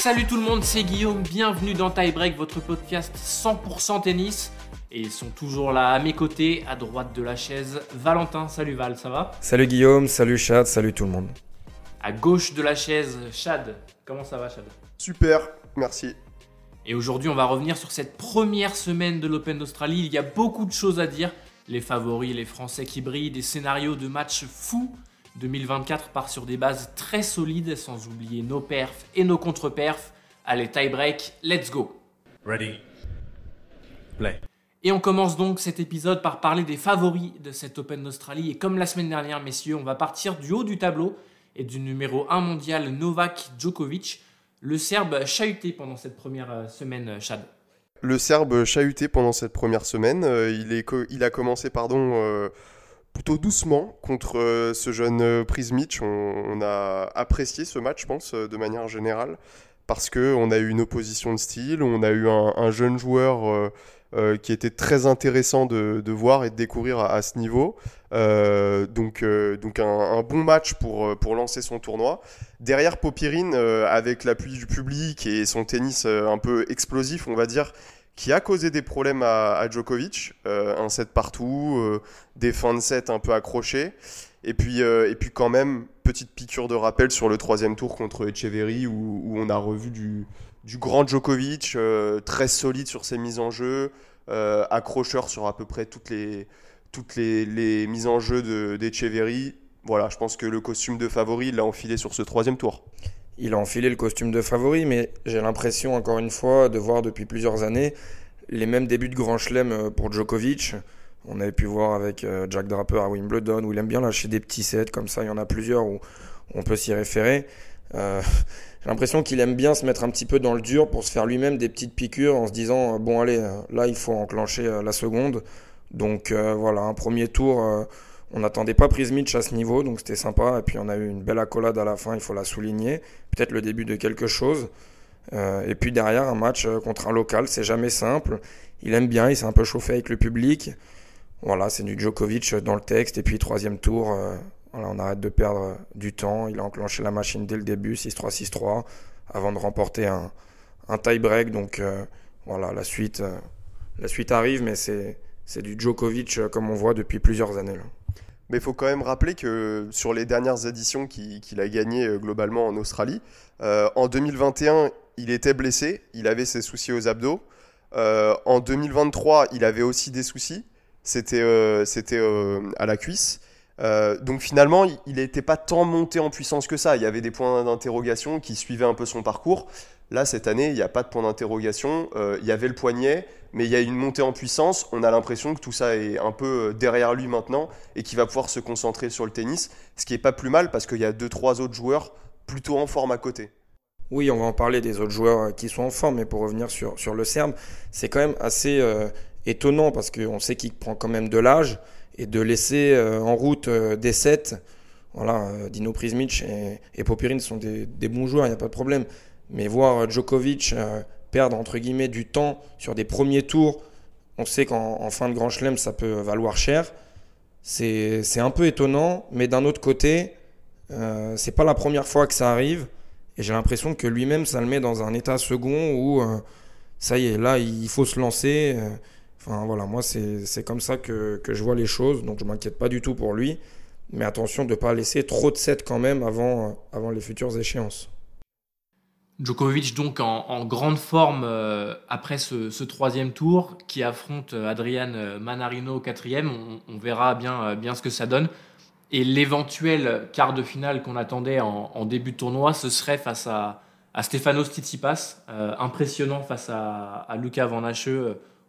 Salut tout le monde, c'est Guillaume, bienvenue dans Tie Break, votre podcast 100% tennis. Et ils sont toujours là à mes côtés, à droite de la chaise. Valentin, salut Val, ça va? Salut Guillaume, salut Chad, salut tout le monde. À gauche de la chaise, Chad. Comment ça va Chad? Super, merci. Et aujourd'hui, on va revenir sur cette première semaine de l'Open d'Australie. Il y a beaucoup de choses à dire. Les favoris, les Français qui brillent, des scénarios de matchs fous. 2024 part sur des bases très solides, sans oublier nos perfs et nos contre-perfs. Allez, tie break, let's go Ready? Play. Et on commence donc cet épisode par parler des favoris de cette Open d'Australie. Et comme la semaine dernière, messieurs, on va partir du haut du tableau et du numéro 1 mondial Novak Djokovic, le Serbe chahuté pendant cette première euh, semaine, euh, Chad. Le Serbe chahuté pendant cette première semaine. Euh, il, est co- il a commencé pardon, euh, plutôt doucement contre euh, ce jeune euh, Prismic. On, on a apprécié ce match, je pense, euh, de manière générale, parce qu'on a eu une opposition de style, on a eu un, un jeune joueur qui était très intéressant de, voir et de découvrir à, ce niveau. Donc donc un, bon match pour, pour lancer son tournoi. Derrière Popirine, avec l'appui du public et son tennis un peu explosif, on va dire, qui a causé des problèmes à, Djokovic. Euh, un set partout, euh, des fins de set un peu accrochés. Et puis, euh, et puis quand même, petite piqûre de rappel sur le troisième tour contre Echeverry, où, on a revu du, grand Djokovic, très solide sur ses mises en jeu, accrocheur sur à peu près toutes les, toutes les, mises en jeu de- d'Echeverry. Voilà, je pense que le costume de favori, l'a enfilé sur ce troisième tour. Il a enfilé le costume de favori, mais j'ai l'impression, encore une fois, de voir depuis plusieurs années les mêmes débuts de Grand Chelem euh, pour Djokovic. On avait pu voir avec euh, Jack Draper à Wimbledon, où il aime bien lâcher des petits sets, comme ça, il y en a plusieurs où on peut s'y référer. Euh, j'ai l'impression qu'il aime bien se mettre un petit peu dans le dur pour se faire lui-même des petites piqûres en se disant, bon allez, là il faut enclencher la seconde. Donc voilà, un premier tour, on n'attendait pas Prismic à ce niveau, donc c'était sympa. Et puis on a eu une belle accolade à la fin, il faut la souligner. Peut-être le début de quelque chose. Euh, et puis derrière, un match euh, contre un local, c'est jamais simple. Il aime bien, il s'est un peu chauffé avec le public. Voilà, c'est du Djokovic dans le texte. Et puis troisième tour, euh, voilà, on arrête de perdre euh, du temps. Il a enclenché la machine dès le début, 6-3, 6-3, avant de remporter un, un tie-break. Donc euh, voilà, la suite, euh, la suite arrive, mais c'est du Djokovic comme on voit depuis plusieurs années. Là. Mais il faut quand même rappeler que sur les dernières éditions qui- qu'il a gagnées euh, globalement en Australie, euh, en 2021, il était blessé, il avait ses soucis aux abdos. Euh, en 2023, il avait aussi des soucis, c'était à la cuisse. Euh, donc finalement, il n'était pas tant monté en puissance que ça. Il y avait des points d'interrogation qui suivaient un peu son parcours. Là, cette année, il n'y a pas de point d'interrogation. Euh, il y avait le poignet, mais il y a une montée en puissance. On a l'impression que tout ça est un peu euh, derrière lui maintenant et qu'il va pouvoir se concentrer sur le tennis, ce qui est pas plus mal parce qu'il y a deux trois autres joueurs plutôt en forme à côté. Oui, on va en parler des autres joueurs qui sont en forme, mais pour revenir sur, le Serbe, c'est quand même assez étonnant parce qu'on sait qu'il prend quand même de l'âge et de laisser euh, en route euh, des sets. Voilà, euh, Dino Prismic et, et sont des, bons joueurs, il n'y a pas de problème. Mais voir Djokovic perdre entre guillemets du temps sur des premiers tours, on sait qu'en en fin de Grand Chelem, ça peut valoir cher. C'est un peu étonnant, mais d'un autre côté, euh, c'est pas la première fois que ça arrive. Et j'ai l'impression que lui-même, ça le met dans un état second où ça y est, là, il faut se lancer. Enfin voilà, moi, c'est comme ça que, que je vois les choses. Donc je m'inquiète pas du tout pour lui. Mais attention de ne pas laisser trop de sets quand même avant, avant les futures échéances. Djokovic donc en, grande forme euh, après ce, troisième tour qui affronte euh, Adrian euh, Manarino au quatrième. On, verra bien, bien ce que ça donne. Et l'éventuel quart de finale qu'on attendait en, début de tournoi, ce serait face à, à Stefanos Tsitsipas, impressionnant face à, à Luca Van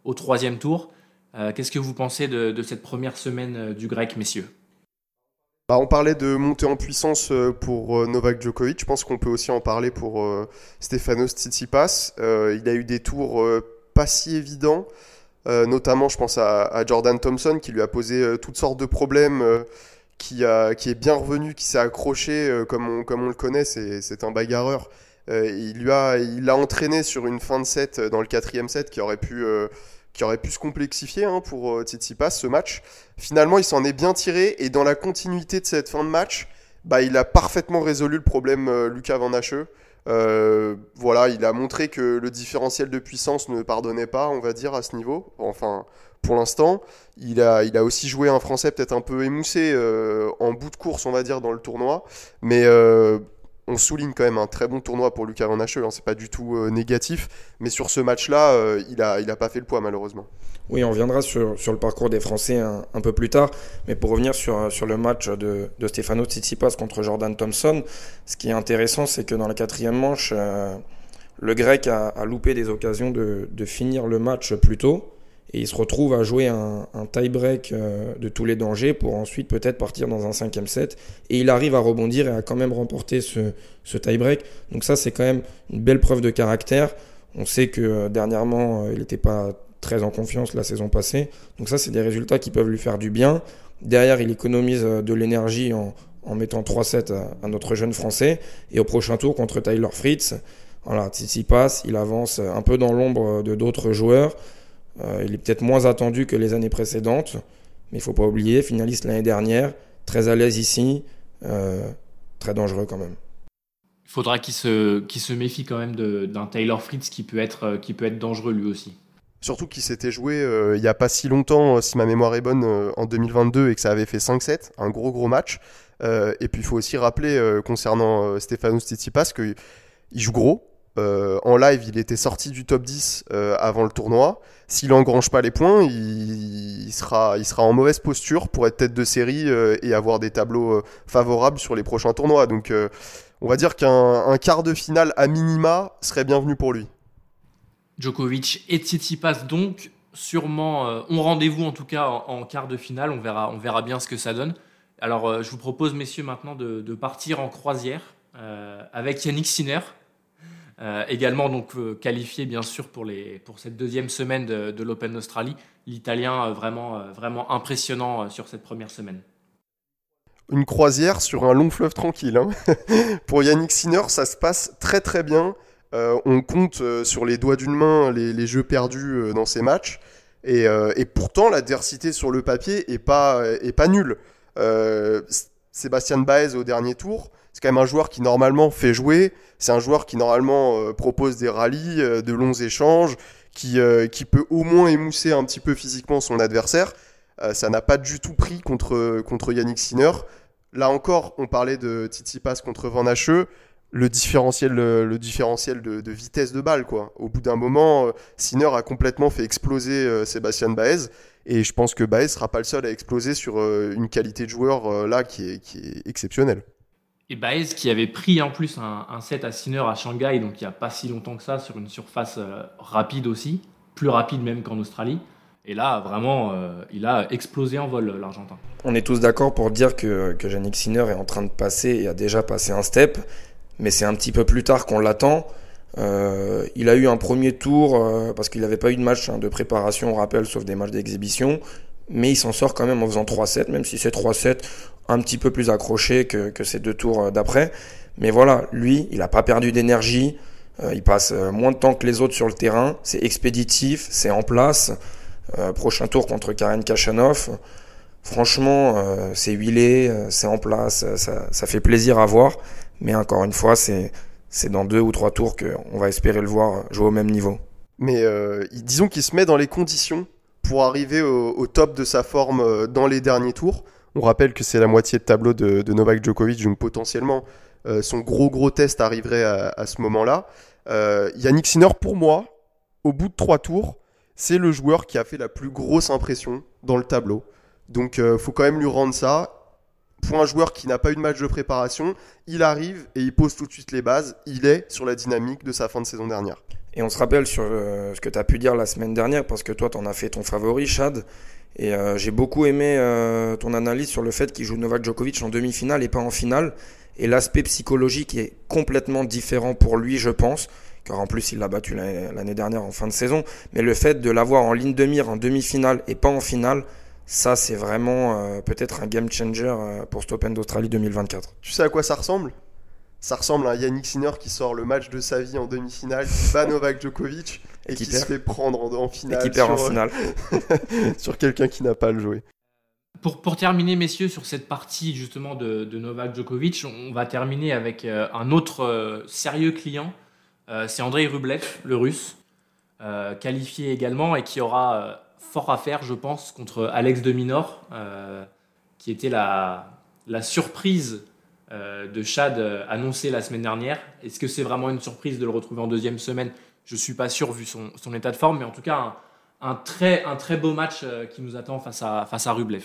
au troisième tour. Euh, Qu'est-ce que vous pensez de, cette première semaine euh, du grec, messieurs? Bah, on parlait de montée en puissance euh, pour Novak Djokovic. Je pense qu'on peut aussi en parler pour euh, Stefanos Tsitsipas. Il a eu des tours pas si évidents. Notamment, je pense à, Jordan Thompson qui lui a posé toutes sortes de problèmes, qui, a, qui est bien revenu, qui s'est accroché comme, on, comme on le connaît. C'est un bagarreur. Euh, il lui a, il l'a entraîné sur une fin de set euh, dans le quatrième set qui aurait pu, euh, qui aurait pu se complexifier hein, pour euh, Tsitsipas ce match. Finalement, il s'en est bien tiré et dans la continuité de cette fin de match, bah, il a parfaitement résolu le problème Lucas Van Hache. Voilà, il a montré que le différentiel de puissance ne pardonnait pas, on va dire, à ce niveau. Enfin, pour l'instant, il a, il a aussi joué un Français peut-être un peu émoussé en bout de course, on va dire, dans le tournoi. Mais on souligne quand même un très bon tournoi pour Lucas Van Hacheux, hein, c'est pas du tout euh, négatif. Mais sur ce match-là, euh, il, a, il a pas fait le poids, malheureusement. Oui, on reviendra sur, sur le parcours des Français un, peu plus tard. Mais pour revenir sur, sur le match de, de Stefano Tsitsipas contre Jordan Thompson, ce qui est intéressant, c'est que dans la quatrième manche, euh, le Grec a, a loupé des occasions de, de finir le match plus tôt. Et il se retrouve à jouer un, un tie-break euh, de tous les dangers pour ensuite peut-être partir dans un cinquième set. Et il arrive à rebondir et à quand même remporter ce, ce tie-break. Donc ça, c'est quand même une belle preuve de caractère. On sait que euh, dernièrement, euh, il n'était pas très en confiance la saison passée. Donc ça, c'est des résultats qui peuvent lui faire du bien. Derrière, il économise de l'énergie en, mettant 3-7 à, à, notre jeune Français. Et au prochain tour contre Tyler Fritz, voilà, passe, il avance un peu dans l'ombre de d'autres joueurs. Euh, il est peut-être moins attendu que les années précédentes, mais il faut pas oublier, finaliste l'année dernière, très à l'aise ici, euh, très dangereux quand même. Il faudra qu'il se, qu'il se méfie quand même d'un Taylor Fritz qui peut, être, qui peut être dangereux lui aussi. Surtout qu'il s'était joué euh, il n'y a pas si longtemps, si ma mémoire est bonne, euh, en 2022 et que ça avait fait 5-7, un gros gros match. Euh, et puis il faut aussi rappeler concernant Stefanos Tsitsipas qu'il joue gros, euh, en live, il était sorti du top 10 euh, avant le tournoi. S'il engrange pas les points, il, sera, il sera en mauvaise posture pour être tête de série euh, et avoir des tableaux favorables sur les prochains tournois. Donc, on va dire qu'un quart de finale à minima serait bienvenu pour lui. Djokovic et Tsitsipas donc sûrement ont rendez-vous en tout cas en, en, quart de finale. On verra, on verra bien ce que ça donne. Alors, je vous propose, messieurs, maintenant de, de partir en croisière avec Yannick Sinner euh, également donc euh, qualifié bien sûr pour, les, pour cette deuxième semaine de, l'Open d'Australie. L'Italien euh, vraiment, vraiment impressionnant sur cette première semaine. Une croisière sur un long fleuve tranquille. Hein. pour Yannick Sinner, ça se passe très très bien. on compte sur les doigts d'une main les, les, jeux perdus dans ces matchs. Et, et, pourtant, l'adversité sur le papier est pas, est pas nulle. Sébastien Baez au dernier tour, c'est quand même un joueur qui normalement fait jouer. C'est un joueur qui normalement euh, propose des rallyes, euh, de longs échanges, qui, euh, qui peut au moins émousser un petit peu physiquement son adversaire. Ça n'a pas du tout pris contre, contre Yannick Sinner. Là encore, on parlait de Tsitsipas contre Van Hacheux. Le différentiel, le, différentiel de, vitesse de balle, quoi. Au bout d'un moment, Sinner a complètement fait exploser euh, Sébastien Baez. Et je pense que Baez sera pas le seul à exploser sur une qualité de joueur là qui est, qui est exceptionnelle. Et Baez qui avait pris en plus un, set à Sinner à Shanghai, donc il n'y a pas si longtemps que ça, sur une surface euh, rapide aussi, plus rapide même qu'en Australie. Et là, vraiment, euh, il a explosé en vol, l'Argentin. On est tous d'accord pour dire que, que Yannick Sinner est en train de passer et a déjà passé un step, mais c'est un petit peu plus tard qu'on l'attend. Euh, il a eu un premier tour parce qu'il n'avait pas eu de match hein, de préparation, on rappelle, sauf des matchs d'exhibition mais il s'en sort quand même en faisant 3-7, même si c'est 3-7 un petit peu plus accroché que, ces deux tours d'après. Mais voilà, lui, il n'a pas perdu d'énergie, euh, il passe moins de temps que les autres sur le terrain, c'est expéditif, c'est en place. Euh, prochain tour contre Karen Kachanov. Franchement, euh, c'est huilé, c'est en place, ça, fait plaisir à voir. Mais encore une fois, c'est dans deux ou trois tours qu'on va espérer le voir jouer au même niveau. Mais disons qu'il se met dans les conditions pour arriver au, top de sa forme euh, dans les derniers tours. On rappelle que c'est la moitié de tableau de, Novak Djokovic, donc potentiellement euh, son gros gros test arriverait à, à ce moment-là. Euh, Yannick Sinner, pour moi, au bout de trois tours, c'est le joueur qui a fait la plus grosse impression dans le tableau. Donc euh, faut quand même lui rendre ça. Pour un joueur qui n'a pas eu de match de préparation, il arrive et il pose tout de suite les bases. Il est sur la dynamique de sa fin de saison dernière. Et on se rappelle sur euh, ce que tu as pu dire la semaine dernière, parce que toi, tu en as fait ton favori, Chad. Et euh, j'ai beaucoup aimé euh, ton analyse sur le fait qu'il joue Novak Djokovic en demi-finale et pas en finale. Et l'aspect psychologique est complètement différent pour lui, je pense. Car en plus, il l'a battu l'année dernière en fin de saison. Mais le fait de l'avoir en ligne de mire en demi-finale et pas en finale, ça, c'est vraiment euh, peut-être un game changer pour cet Open d'Australie 2024. Tu sais à quoi ça ressemble? Ça ressemble à Yannick Sinner qui sort le match de sa vie en demi-finale, qui bat Novak Djokovic et, qui, qui se fait prendre en, en finale. Et qui perd sur, en finale. sur quelqu'un qui n'a pas le joué. Pour, pour terminer, messieurs, sur cette partie justement de, de Novak Djokovic, on va terminer avec euh, un autre euh, sérieux client. Euh, c'est Andrei Rublev, le russe, euh, qualifié également et qui aura euh, fort à faire, je pense, contre Alex de Minor, euh, qui était la, la surprise euh, de Chad euh, annoncée la semaine dernière. Est-ce que c'est vraiment une surprise de le retrouver en deuxième semaine? Je suis pas sûr vu son, état de forme, mais en tout cas, un, très, beau match euh, qui nous attend face à, Rublev.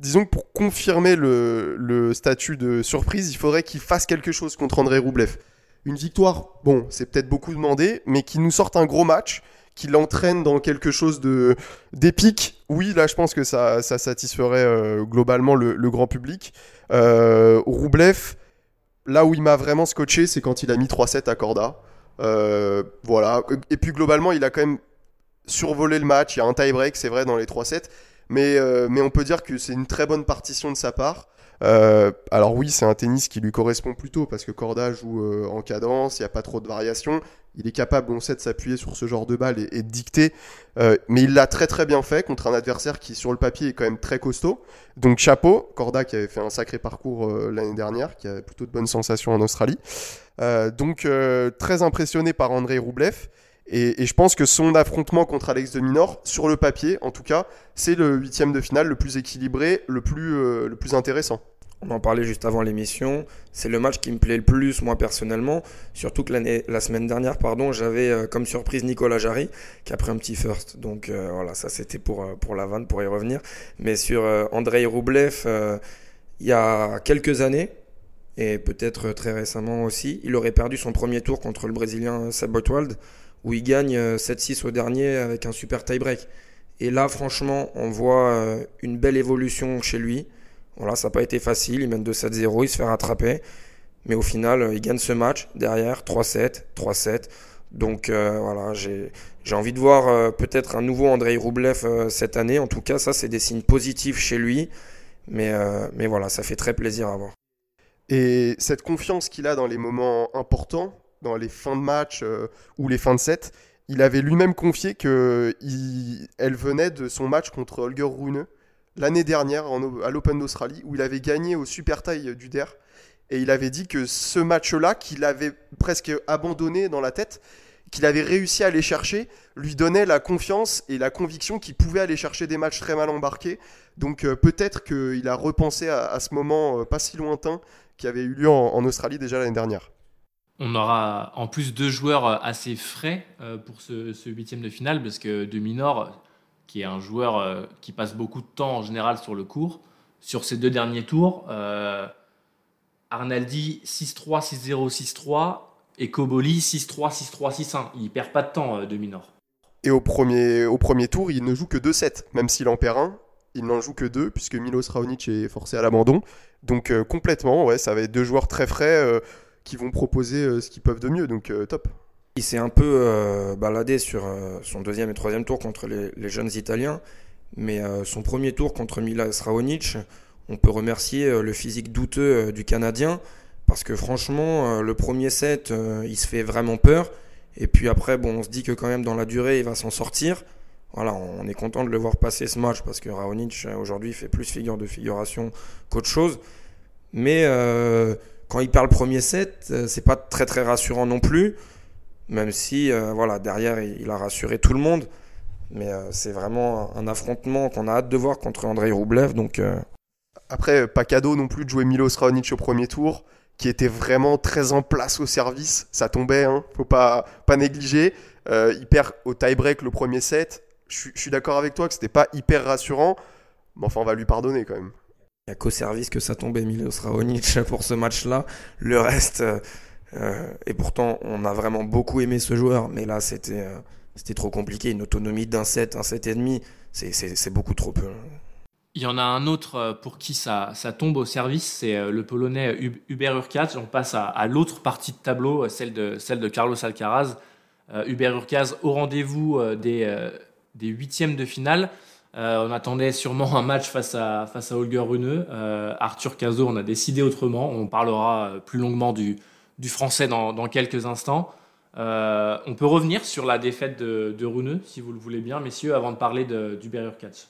Disons que pour confirmer le, statut de surprise, il faudrait qu'il fasse quelque chose contre André Roublev. Une victoire, bon, c'est peut-être beaucoup demandé, mais qu'il nous sorte un gros match, qu'il l'entraîne dans quelque chose d'épique. Oui, là, je pense que ça, satisferait euh, globalement le, le grand public. Euh, Roublev, là où il m'a vraiment scotché, c'est quand il a mis 3-7 à Corda. Euh, voilà. Et puis globalement, il a quand même survolé le match. Il y a un tie-break, c'est vrai, dans les 3-7. Mais, euh, mais on peut dire que c'est une très bonne partition de sa part. Euh, alors oui, c'est un tennis qui lui correspond plutôt parce que Corda joue en cadence, il n'y a pas trop de variations. Il est capable, on sait, de s'appuyer sur ce genre de balle et, de dicter. Euh, mais il l'a très très bien fait contre un adversaire qui, sur le papier, est quand même très costaud. Donc chapeau, Corda qui avait fait un sacré parcours euh, l'année dernière, qui avait plutôt de bonnes sensations en Australie. Euh, donc très impressionné par Andrei Roublev. Et, je pense que son affrontement contre Alex de Minor, sur le papier en tout cas, c'est le huitième de finale le plus équilibré, le plus, le plus intéressant. On en parlait juste avant l'émission. C'est le match qui me plaît le plus, moi personnellement. Surtout que l'année, la semaine dernière, pardon, j'avais euh, comme surprise Nicolas Jarry qui a pris un petit first. Donc euh, voilà, ça c'était pour, euh, pour la vanne, pour y revenir. Mais sur euh, Andrei Roublev, il y a quelques années, et peut-être très récemment aussi, il aurait perdu son premier tour contre le Brésilien Seb Boitwald, où il gagne euh, 7-6 au dernier avec un super tie-break. Et là, franchement, on voit une belle évolution chez lui. Voilà, ça n'a pas été facile. Il mène 2-7-0, il se fait rattraper. Mais au final, euh, il gagne ce match derrière 3-7, 3-7. Donc euh, voilà, j'ai envie de voir euh, peut-être un nouveau Andrei Roublev cette année. En tout cas, ça, c'est des signes positifs chez lui. Mais, mais voilà, ça fait très plaisir à voir. Et cette confiance qu'il a dans les moments importants, dans les fins de match ou les fins de set, il avait lui-même confié que il- elle venait de son match contre Holger Rune l'année dernière à l'Open d'Australie où il avait gagné au super taille du DER. Et il avait dit que ce match-là, qu'il avait presque abandonné dans la tête, qu'il avait réussi à aller chercher, lui donnait la confiance et la conviction qu'il pouvait aller chercher des matchs très mal embarqués. Donc euh, peut-être qu'il a repensé à, ce moment euh, pas si lointain qui avait eu lieu en, Australie déjà l'année dernière. On aura en plus deux joueurs assez frais euh, pour ce, ce huitième de finale, parce que De Minor, qui est un joueur euh, qui passe beaucoup de temps en général sur le court, sur ces deux derniers tours, euh, Arnaldi 6-3, 6-0, 6-3 et Koboli 6-3, 6-3, 6-1. Il perd pas de temps, euh, De. Et au premier, tour, il ne joue que 2 sets, même s'il en perd un. Il n'en joue que deux, puisque Milos Raonic est forcé à l'abandon. Donc complètement, ouais, ça va être deux joueurs très frais qui vont proposer ce qu'ils peuvent de mieux. Donc top. Il s'est un peu euh, baladé sur euh, son deuxième et troisième tour contre les, jeunes Italiens, mais euh, son premier tour contre Milas Raonic, on peut remercier le physique douteux du Canadien, parce que franchement, le premier set, il se fait vraiment peur, et puis après, bon, on se dit que quand même dans la durée, il va s'en sortir. Voilà, on est content de le voir passer ce match, parce que Raonic, aujourd'hui, fait plus figure de figuration qu'autre chose. Mais quand il perd le premier set, c'est pas très très rassurant non plus même si euh, voilà derrière il, il a rassuré tout le monde mais euh, c'est vraiment un affrontement qu'on a hâte de voir contre Andrei Roublev donc euh, Après, pas cadeau non plus de jouer Milos Raonic au premier tour, qui était vraiment très en place au service. Ça tombait, hein, faut pas, pas négliger. Il perd au tie-break le premier set. Je suis- d'accord avec toi que c'était pas hyper rassurant, mais enfin, on va lui pardonner quand même. il n'y a qu'au service que ça tombait Milos Raonic pour ce match là le reste euh, et pourtant on a vraiment beaucoup aimé ce joueur mais là c'était euh, trop compliqué une autonomie d'un set un set et demi c'est c'est- c'est beaucoup trop peu Il y en a un autre euh, pour qui ça, ça tombe au service, c'est le Polonais Hub- Hubert Hurkacz. On passe à, l'autre partie de tableau, celle de, celle de Carlos Alcaraz. Hubert Hurkacz au rendez-vous des, des huitièmes de finale. On attendait sûrement un match face à, face à Holger Rune. Arthur Cazot, on a décidé autrement. On parlera plus longuement du, du français dans, quelques instants. Euh, on peut revenir sur la défaite de, de Rune, si vous le voulez bien, messieurs, avant de parler de- d'Hubert Hurkacz.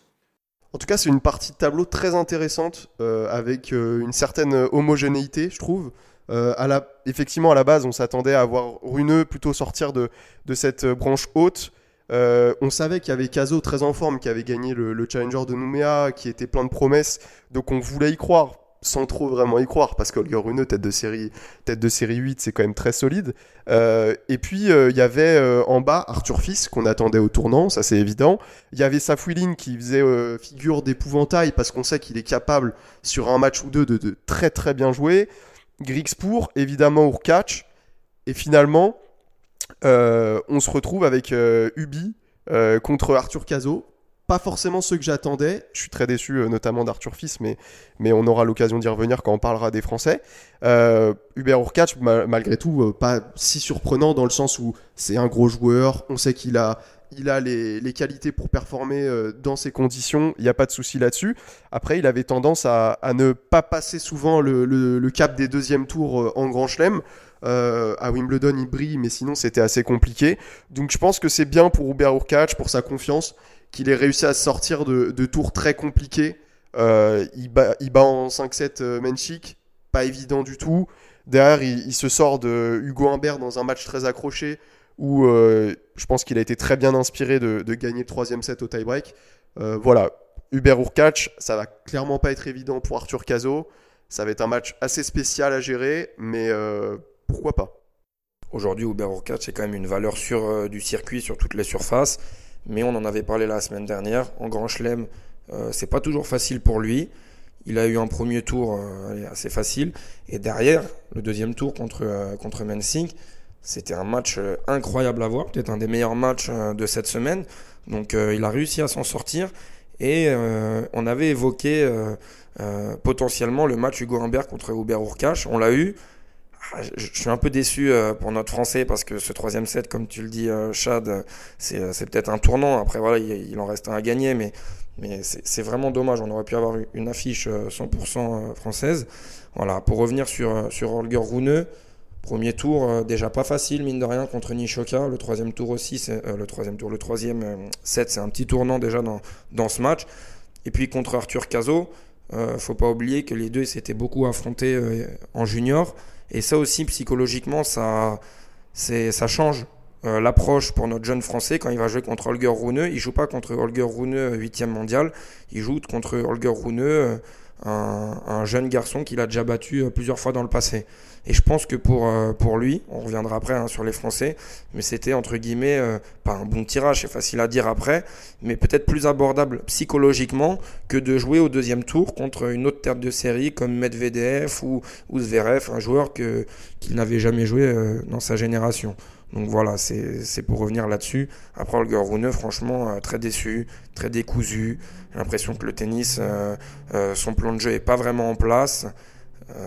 En tout cas, c'est une partie de tableau très intéressante avec une certaine homogénéité, je trouve. à la, effectivement, à la base, on s'attendait à voir Runeux plutôt sortir de, cette branche haute. on savait qu'il y avait Caso très en forme, qui avait gagné le, Challenger de Nouméa, qui était plein de promesses. Donc on voulait y croire sans trop vraiment y croire, parce qu'Olger Rune, tête de série, tête de série 8, c'est quand même très solide. Euh, et puis, euh, il y avait euh, en bas Arthur Fils, qu'on attendait au tournant, ça c'est évident. Il y avait Safwilin qui faisait figure d'épouvantail, parce qu'on sait qu'il est capable, sur un match ou deux, de, très très bien jouer. Grixpour, évidemment Urkach. Et finalement, on se retrouve avec Ubi contre Arthur Cazot pas forcément ceux que j'attendais. Je suis très déçu, euh, notamment d'Arthur Fils, mais, mais on aura l'occasion d'y revenir quand on parlera des Français. Euh, Hubert Urkach, malgré tout, euh, pas si surprenant dans le sens où c'est un gros joueur. On sait qu'il a, il a les, les, qualités pour performer dans ces conditions. Il n'y a pas de souci là-dessus. Après, il avait tendance à, à ne pas passer souvent le, le, le cap des deuxièmes tours en Grand Chelem. Euh, à Wimbledon, il brille, mais sinon c'était assez compliqué. Donc je pense que c'est bien pour Hubert Urkach, pour sa confiance qu'il ait réussi à sortir de, tours très compliqués. Euh, il, bat, en 5-7 euh, Menchik, pas évident du tout. Derrière, il, se sort de Hugo Humbert dans un match très accroché où euh, je pense qu'il a été très bien inspiré de, gagner le troisième set au tie-break. voilà, Hubert Urkach, ça va clairement pas être évident pour Arthur Cazot. Ça va être un match assez spécial à gérer, mais pourquoi pas? Aujourd'hui, Hubert Urkach, c'est quand même une valeur sûre du circuit sur toutes les surfaces mais on en avait parlé la semaine dernière. En Grand Chelem, euh, c'est pas toujours facile pour lui. Il a eu un premier tour euh, assez facile. Et derrière, le deuxième tour contre, euh, contre c'était un match euh, incroyable à voir, peut-être un des meilleurs matchs de cette semaine. Donc il a réussi à s'en sortir. Et on avait évoqué potentiellement le match Hugo Humbert contre Hubert Urkash. On l'a eu. Ah, je suis un peu déçu euh, pour notre français parce que ce troisième set, comme tu le dis, euh, Chad, euh, c'est peut-être un tournant. Après, voilà, il, en reste un à gagner, mais, mais c'est vraiment dommage. On aurait pu avoir une affiche 100% française. Voilà, pour revenir sur, sur Holger Rune, premier tour déjà pas facile, mine de rien, contre Nishoka. Le troisième tour aussi, c'est le troisième tour, le troisième set, c'est un petit tournant déjà dans, dans ce match. Et puis contre Arthur Cazot, faut pas oublier que les deux s'étaient beaucoup affrontés en junior. Et ça aussi, psychologiquement, ça, ça change euh, l'approche pour notre jeune Français quand il va jouer contre Holger Rune. Il joue pas contre Holger Rune 8 mondial, il joue contre Holger Rune, euh, un, jeune garçon qu'il a déjà battu euh, plusieurs fois dans le passé. Et je pense que pour, euh, pour lui, on reviendra après hein, sur les Français, mais c'était entre guillemets euh, pas un bon tirage, c'est facile à dire après, mais peut-être plus abordable psychologiquement que de jouer au deuxième tour contre une autre tête de série comme Medvedev ou, ou Zverev, un joueur que, qu'il n'avait jamais joué dans sa génération. Donc voilà, c'est pour revenir là-dessus. Après, Holger Rune, franchement, très déçu, très décousu. J'ai l'impression que le tennis, son plan de jeu est pas vraiment en place.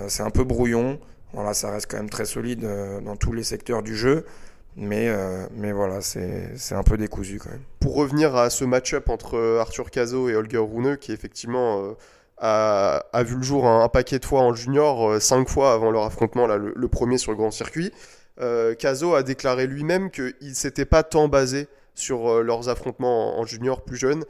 c'est un peu brouillon. Voilà, ça reste quand même très solide euh, dans tous les secteurs du jeu. Mais, euh, mais voilà, c'est un peu décousu quand même. Pour revenir à ce match-up entre euh, Arthur Cazot et Holger Rune, qui effectivement a, a, vu le jour un, paquet de fois en junior, cinq fois avant leur affrontement, là, le, premier sur le grand circuit, Cazot a déclaré lui-même qu'il ne s'était pas tant basé sur leurs affrontements en, junior plus jeunes,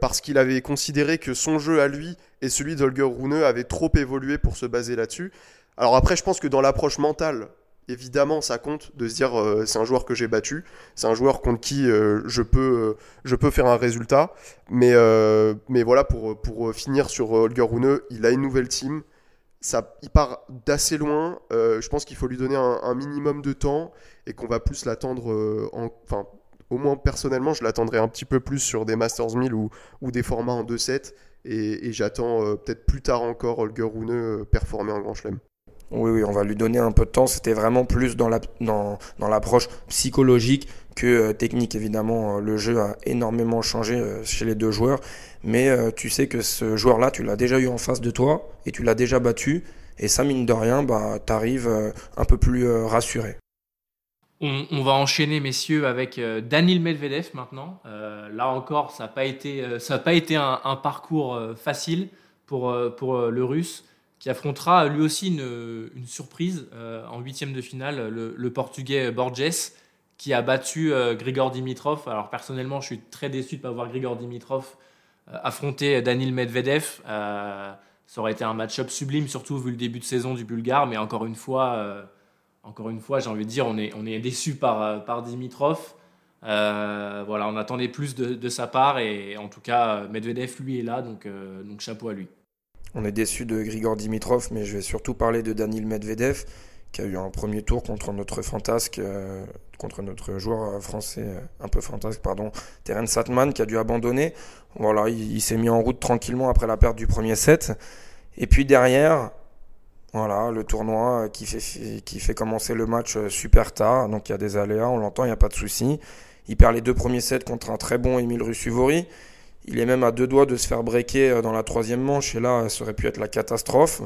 parce qu'il avait considéré que son jeu à lui et celui d'Holger Rune avaient trop évolué pour se baser là-dessus. Alors après, je pense que dans l'approche mentale, évidemment, ça compte de se dire euh, c'est un joueur que j'ai battu, c'est un joueur contre qui euh, je, peux, euh, je peux faire un résultat. Mais, mais voilà, pour, finir sur Holger Rune, il a une nouvelle team. Ça, il part d'assez loin. je pense qu'il faut lui donner un, minimum de temps et qu'on va plus l'attendre Enfin, au moins personnellement, je l'attendrai un petit peu plus sur des Masters 1000 ou, des formats en 2-7. Et, et j'attends peut-être plus tard encore Holger Rune performer en Grand Chelem. Oui, oui, on va lui donner un peu de temps. C'était vraiment plus dans l'approche psychologique que euh, technique. Évidemment, euh, le jeu a énormément changé euh, chez les deux joueurs. Mais tu sais que ce joueur-là, tu l'as déjà eu en face de toi et tu l'as déjà battu. Et ça, mine de rien, bah, tu arrives un peu plus rassuré. On, va enchaîner, messieurs, avec Daniel Medvedev maintenant. là encore, ça n'a pas été, un, parcours facile pour le Russe qui affrontera lui aussi une, surprise euh, en huitième de finale, le, portugais Borges, qui a battu euh, Grigor Dimitrov. Alors personnellement, je suis très déçu de ne pas voir Grigor Dimitrov affronter Danil Medvedev. ça aurait été un match-up sublime, surtout vu le début de saison du Bulgare. Mais encore une fois, encore fois, j'ai envie de dire, on est, on est déçu par, par Dimitrov. voilà, on attendait plus de, sa part et en tout cas, Medvedev, lui, est là, donc, donc chapeau à lui. On est déçu de Grigor Dimitrov, mais je vais surtout parler de Danil Medvedev, qui a eu un premier tour contre notre fantasque, euh, contre notre joueur français, euh, un peu fantasque, pardon, Terence Satman, qui a dû abandonner. Voilà, il, s'est mis en route tranquillement après la perte du premier set. Et puis derrière, voilà, le tournoi qui fait, qui fait commencer le match euh, super tard. Donc il y a des aléas, on l'entend, il n'y a pas de souci. Il perd les deux premiers sets contre un très bon Emile Russuvori. Il est même à deux doigts de se faire breaker dans la troisième manche, et là, ça aurait pu être la catastrophe.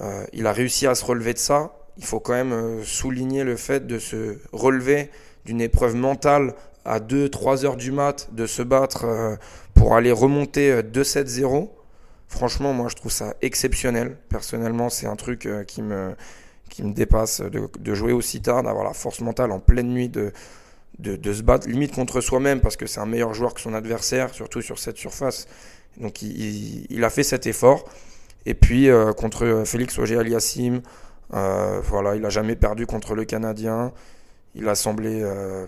Euh, il a réussi à se relever de ça. Il faut quand même euh, souligner le fait de se relever d'une épreuve mentale à 2-3 heures du mat, de se battre euh, pour aller remonter 2-7-0. Franchement, moi je trouve ça exceptionnel. Personnellement, c'est un truc qui, me, qui me dépasse de, jouer aussi tard, d'avoir la force mentale en pleine nuit, de, de, se battre limite contre soi-même parce que c'est un meilleur joueur que son adversaire, surtout sur cette surface. Donc il a fait cet effort. Et puis euh, contre Félix Auger-Aliassime, euh, voilà, il n'a jamais perdu contre le Canadien. Il a semblé euh,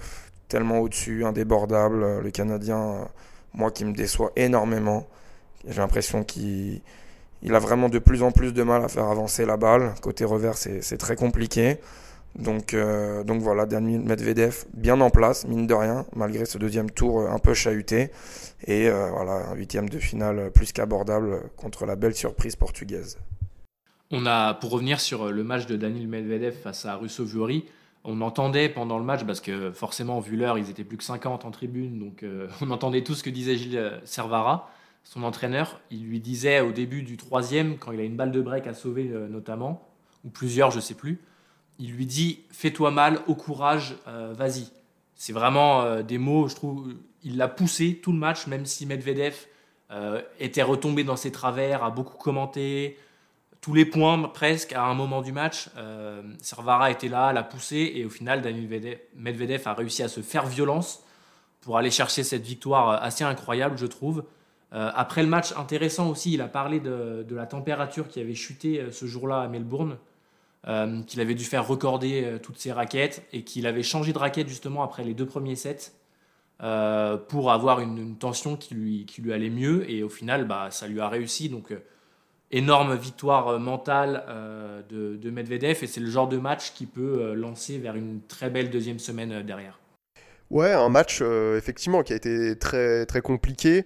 tellement au-dessus, indébordable. Le Canadien, moi qui me déçoit énormément. J'ai l'impression qu'il a vraiment de plus en plus de mal à faire avancer la balle. Côté revers, c'est très compliqué. Donc, euh, donc voilà, Daniel Medvedev bien en place, mine de rien, malgré ce deuxième tour euh, un peu chahuté. Et euh, voilà, un huitième de finale plus qu'abordable contre la belle surprise portugaise. On a, pour revenir sur le match de Daniel Medvedev face à Russo Vuori, on entendait pendant le match, parce que forcément, vu l'heure, ils étaient plus que 50 en tribune, donc on entendait tout ce que disait Gilles Servara, son entraîneur. Il lui disait au début du troisième, quand il a une balle de break à sauver notamment, ou plusieurs, je sais plus, il lui dit fais-toi mal, au courage, euh, vas-y. C'est vraiment euh, des mots, je trouve, il l'a poussé tout le match, même si Medvedev euh, était retombé dans ses travers, a beaucoup commenté, tous les points presque à un moment du match. Servara était là, l'a poussé, et au final, Medvedev a réussi à se faire violence pour aller chercher cette victoire assez incroyable, je trouve. après le match, intéressant aussi, il a parlé de la température qui avait chuté ce jour-là à Melbourne. Euh, qu'il avait dû faire recorder euh, toutes ses raquettes et qu'il avait changé de raquette justement après les deux premiers sets euh, pour avoir une, tension qui lui, qui lui allait mieux et au final bah, ça lui a réussi donc énorme victoire mentale de, de, Medvedev et c'est le genre de match qui peut lancer vers une très belle deuxième semaine derrière. Ouais, un match effectivement qui a été très, très compliqué.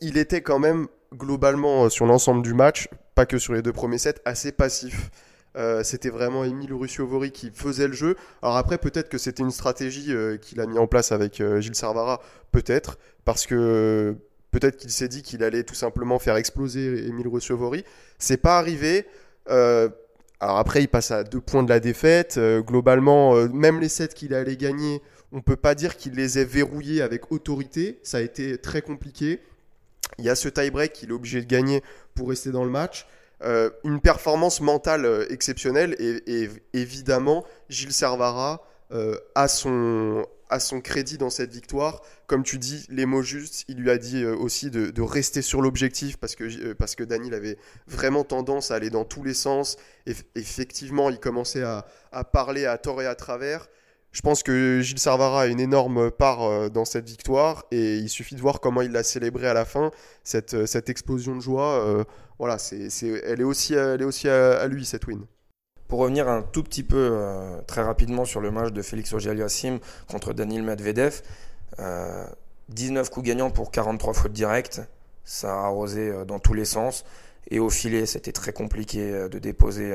il était quand même globalement sur l'ensemble du match, pas que sur les deux premiers sets, assez passif. Euh, c'était vraiment Emile Rusciovori qui faisait le jeu. Alors après, peut-être que c'était une stratégie euh, qu'il a mis en place avec euh, Gilles Servara, peut-être, parce que peut-être qu'il s'est dit qu'il allait tout simplement faire exploser Emile Rusciovori. C'est pas arrivé. alors après, il passe à deux points de la défaite. globalement, même les sets qu'il allait gagner, on peut pas dire qu'il les ait verrouillés avec autorité. Ça a été très compliqué. Il y a ce tie-break qu'il est obligé de gagner pour rester dans le match. Euh, une performance mentale euh, exceptionnelle et, évidemment Gilles Servara euh, a, son, son crédit dans cette victoire. Comme tu dis, les mots justes, il lui a dit aussi de, rester sur l'objectif parce que, parce que Daniel avait vraiment tendance à aller dans tous les sens. Et, effectivement, il commençait à, à parler à tort et à travers. Je pense que Gilles Servara a une énorme part euh, dans cette victoire et il suffit de voir comment il l'a célébré à la fin, cette, euh, explosion de joie. Euh, voilà, c'est, elle est aussi, elle est aussi à, lui, cette win. Pour revenir un tout petit peu très rapidement sur le match de Félix Auger-Aliassime contre Daniel Medvedev, 19 coups gagnants pour 43 fautes directes, ça a arrosé dans tous les sens. Et au filet, c'était très compliqué de déposer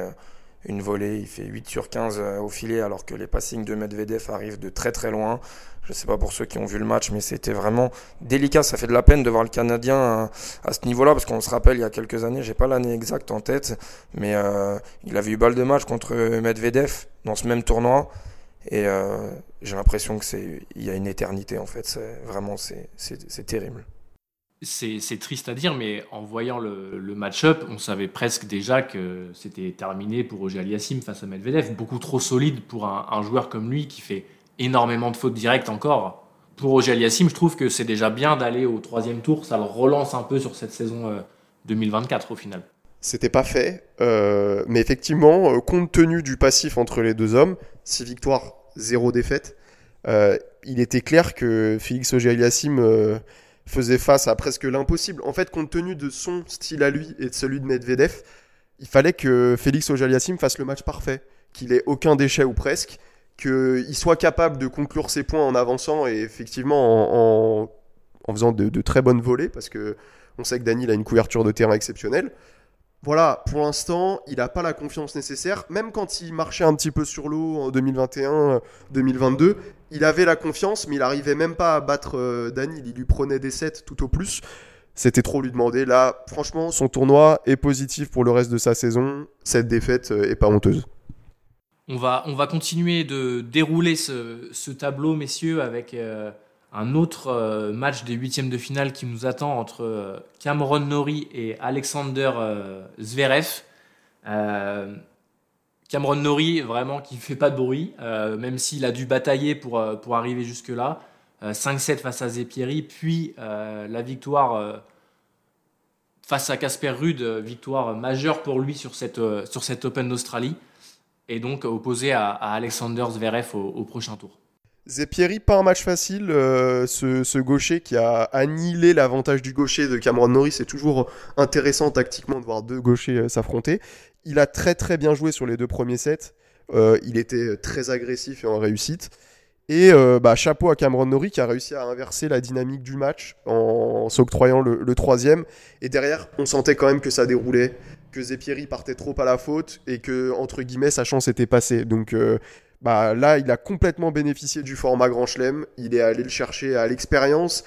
une volée, il fait 8 sur 15 euh, au filet alors que les passings de Medvedev arrivent de très très loin. Je ne sais pas pour ceux qui ont vu le match, mais c'était vraiment délicat. Ça fait de la peine de voir le Canadien à, ce niveau-là, parce qu'on se rappelle il y a quelques années, j'ai pas l'année exacte en tête, mais euh, il avait eu balle de match contre Medvedev dans ce même tournoi. Et euh, j'ai l'impression que c'est il y a une éternité en fait. C'est vraiment c'est terrible c'est triste à dire, mais en voyant le, match-up, on savait presque déjà que c'était terminé pour Roger Aliassim face à Medvedev. Beaucoup trop solide pour un, joueur comme lui qui fait énormément de fautes directes encore. pour Roger Aliassim, je trouve que c'est déjà bien d'aller au troisième tour. Ça le relance un peu sur cette saison 2024 au final. C'était pas fait, mais effectivement, compte tenu du passif entre les deux hommes, 6 victoires, 0 défaite, il était clair que Félix Auger-Aliassime faisait face à presque l'impossible. En fait, compte tenu de son style à lui et de celui de Medvedev, il fallait que Félix Auger-Aliassime fasse le match parfait, qu'il ait aucun déchet ou presque, qu'il soit capable de conclure ses points en avançant et effectivement en, faisant de, de, très bonnes volées, parce que on sait que Daniel a une couverture de terrain exceptionnelle. Voilà, pour l'instant, il n'a pas la confiance nécessaire. Même quand il marchait un petit peu sur l'eau en 2021-2022, il avait la confiance, mais il n'arrivait même pas à battre euh. Il lui prenait des sets tout au plus. C'était trop lui demander. Là, franchement, son tournoi est positif pour le reste de sa saison. Cette défaite euh, est pas honteuse. On va, on va continuer de dérouler ce, tableau, messieurs, avec euh, un autre euh, match des huitièmes de finale qui nous attend entre euh, Cameron Nori et Alexander Zverev. Cameron Nori, vraiment, qui ne fait pas de bruit, même s'il a dû batailler pour, arriver jusque-là. 5-7 face à Zepieri, puis la victoire face à Casper Ruud, victoire majeure pour lui sur cette Open d'Australie et donc opposé à, Alexander Zverev au, prochain tour. Zepieri, pas un match facile. Euh, ce, gaucher qui a annihilé l'avantage du gaucher de Cameron Norris. C'est toujours intéressant tactiquement de voir deux gauchers euh, s'affronter. Il a très très bien joué sur les deux premiers sets. Euh, il était très agressif et en réussite. Et bah, chapeau à Cameron Norrie qui a réussi à inverser la dynamique du match en, s'octroyant le, le, troisième. Et derrière, on sentait quand même que ça déroulait que Zepieri partait trop à la faute et que, entre guillemets, sa chance était passée. Donc bah, là, il a complètement bénéficié du format Grand Chelem. Il est allé le chercher à l'expérience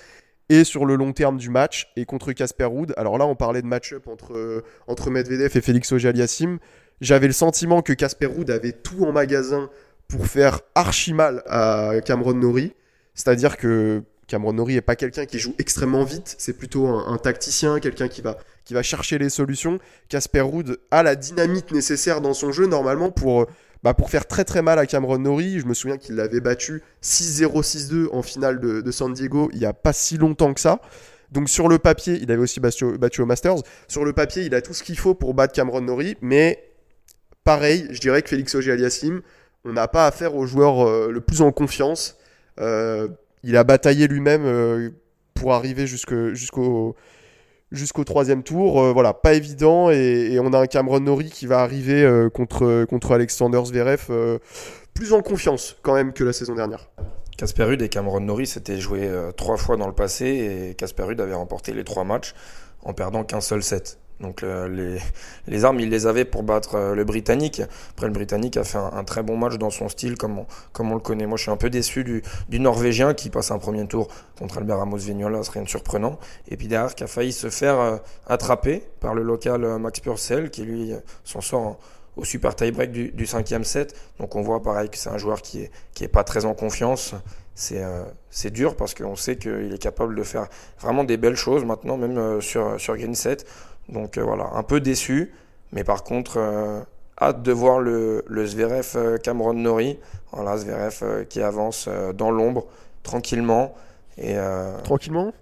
et sur le long terme du match et contre Casper Ruud. Alors là, on parlait de match-up entre, entre Medvedev et Félix Auger-Aliassime. J'avais le sentiment que Casper Ruud avait tout en magasin pour faire archi mal à Cameron Nori. C'est-à-dire que Cameron Nori n'est pas quelqu'un qui joue extrêmement vite, c'est plutôt un, tacticien, quelqu'un qui va, qui va chercher les solutions. Casper Ruud a la dynamique nécessaire dans son jeu normalement pour, bah, pour faire très très mal à Cameron Nori. Je me souviens qu'il l'avait battu 6-0, 6-2 en finale de, San Diego il n'y a pas si longtemps que ça. Donc sur le papier, il avait aussi battu, battu au Masters. Sur le papier, il a tout ce qu'il faut pour battre Cameron Nori, mais pareil, je dirais que Félix Auger-Aliassime, on n'a pas affaire au joueur euh, le plus en confiance. Euh, il a bataillé lui-même euh, pour arriver jusqu'au jusqu'au troisième tour. Euh, voilà, pas évident. Et, on a un Cameron Nori qui va arriver euh, contre, contre Alexander Zverev plus en confiance quand même que la saison dernière. Casper Ruud et Cameron Nori s'étaient joués trois fois dans le passé et Casper Ruud avait remporté les trois matchs en perdant qu'un seul set. Donc les, les, armes, il les avait pour battre euh, le Britannique. Après, le Britannique a fait un, très bon match dans son style, comme on, comme on le connaît. Moi, je suis un peu déçu du, du Norvégien qui passe un premier tour contre Albert Ramos Vignola, c'est rien de surprenant. Et puis derrière, qui a failli se faire euh, attraper par le local euh, Max Purcell, qui lui s'en sort au super tie-break du, du, cinquième set. Donc on voit pareil que c'est un joueur qui est, qui est pas très en confiance. C'est c'est dur parce qu'on sait qu'il est capable de faire vraiment des belles choses maintenant, même sur, sur Green Set. Donc euh, voilà, un peu déçu, mais par contre, euh, hâte de voir le, le Zverev euh, Cameron Nori. Voilà, Zverev qui avance dans l'ombre, tranquillement. Et, tranquillement?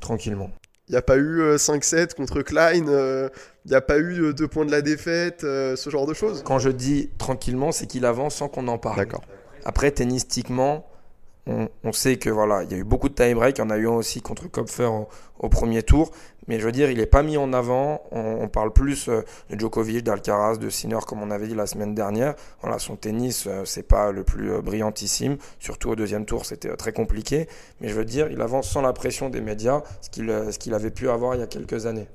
Tranquillement. Il n'y a pas eu 5-7 contre Klein, il n'y a pas eu deux points de la défaite, ce genre de choses? Quand je dis tranquillement, c'est qu'il avance sans qu'on en parle. D'accord. Après, tennistiquement, on, sait que voilà, il y a eu beaucoup de tie-break. Il y en a eu un aussi contre Kopfer au, premier tour. Mais je veux dire, il n'est pas mis en avant. On, parle plus euh, de Djokovic, d'Alcaraz, de Sinner, comme on avait dit la semaine dernière. Voilà, son tennis, euh, c'est pas le plus euh, brillantissime. Surtout au deuxième tour, c'était très compliqué. Mais je veux dire, il avance sans la pression des médias, ce qu'il ce qu'il avait pu avoir il y a quelques années.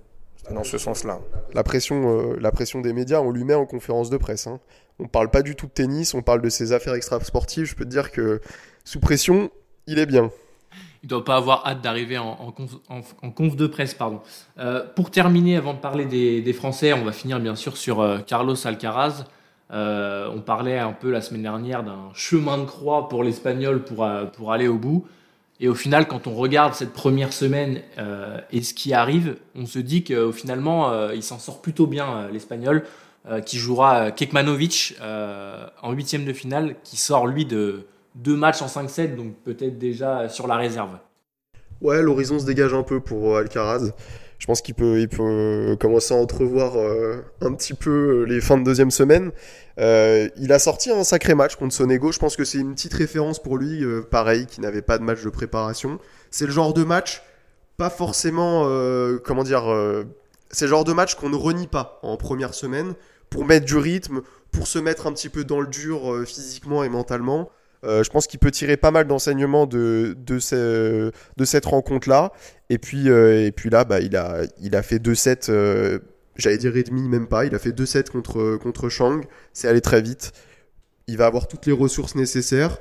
dans ce sens-là. La pression, la pression des médias, on lui met en conférence de presse. Hein. On parle pas du tout de tennis, on parle de ses affaires extra-sportives. Je peux te dire que sous pression, il est bien. Il ne doit pas avoir hâte d'arriver en, conf, de presse. Pardon. Euh, pour terminer, avant de parler des, Français, on va finir bien sûr sur euh, Carlos Alcaraz. Euh, on parlait un peu la semaine dernière d'un chemin de croix pour l'Espagnol pour, pour aller au bout. Et au final, quand on regarde cette première semaine et ce qui arrive, on se dit qu'au finalement, il s'en sort plutôt bien, l'Espagnol, qui jouera Kekmanovic en huitième de finale, qui sort lui de, deux matchs en 5-7, donc peut-être déjà sur la réserve. Ouais, l'horizon se dégage un peu pour Alcaraz. Je pense qu'il peut, il peut commencer à entrevoir un petit peu les fins de deuxième semaine. il a sorti un sacré match contre Sonego. Je pense que c'est une petite référence pour lui, pareil, qui n'avait pas de match de préparation. C'est le genre de match, pas forcément, comment dire, c'est le genre de match qu'on ne renie pas en première semaine pour mettre du rythme, pour se mettre un petit peu dans le dur euh, physiquement et mentalement. Euh, je pense qu'il peut tirer pas mal d'enseignements de, cette rencontre-là. Et puis, euh, et puis là, bah, il, a, fait 2-7, j'allais dire et demi, même pas. Il a fait 2-7 contre, contre Shang. C'est allé très vite. Il va avoir toutes les ressources nécessaires.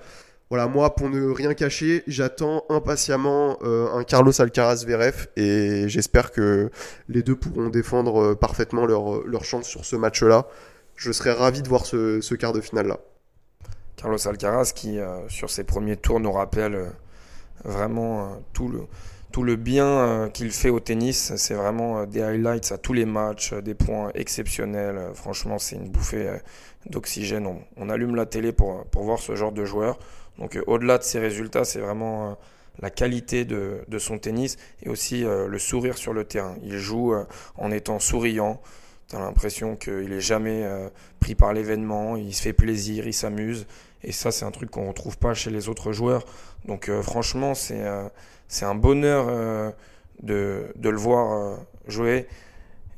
Voilà, moi, pour ne rien cacher, j'attends impatiemment un Carlos Alcaraz VRF et j'espère que les deux pourront défendre parfaitement leur, leur chance sur ce match-là je serais ravi de voir ce, quart de finale-là. Carlos Alcaraz qui, euh, sur ses premiers tours, nous rappelle euh, vraiment euh, tout, le, tout le bien qu'il fait au tennis. C'est vraiment des highlights à tous les matchs, des points exceptionnels. franchement, c'est une bouffée d'oxygène. On, allume la télé pour, pour voir ce genre de joueur. Donc au-delà de ses résultats, c'est vraiment la qualité de, de, son tennis et aussi le sourire sur le terrain. Il joue en étant souriant. T'as l'impression qu'il est jamais euh, pris par l'événement, il se fait plaisir, il s'amuse. Et ça, c'est un truc qu'on retrouve pas chez les autres joueurs. Donc euh, franchement, c'est euh, c'est un bonheur de, de, le voir jouer.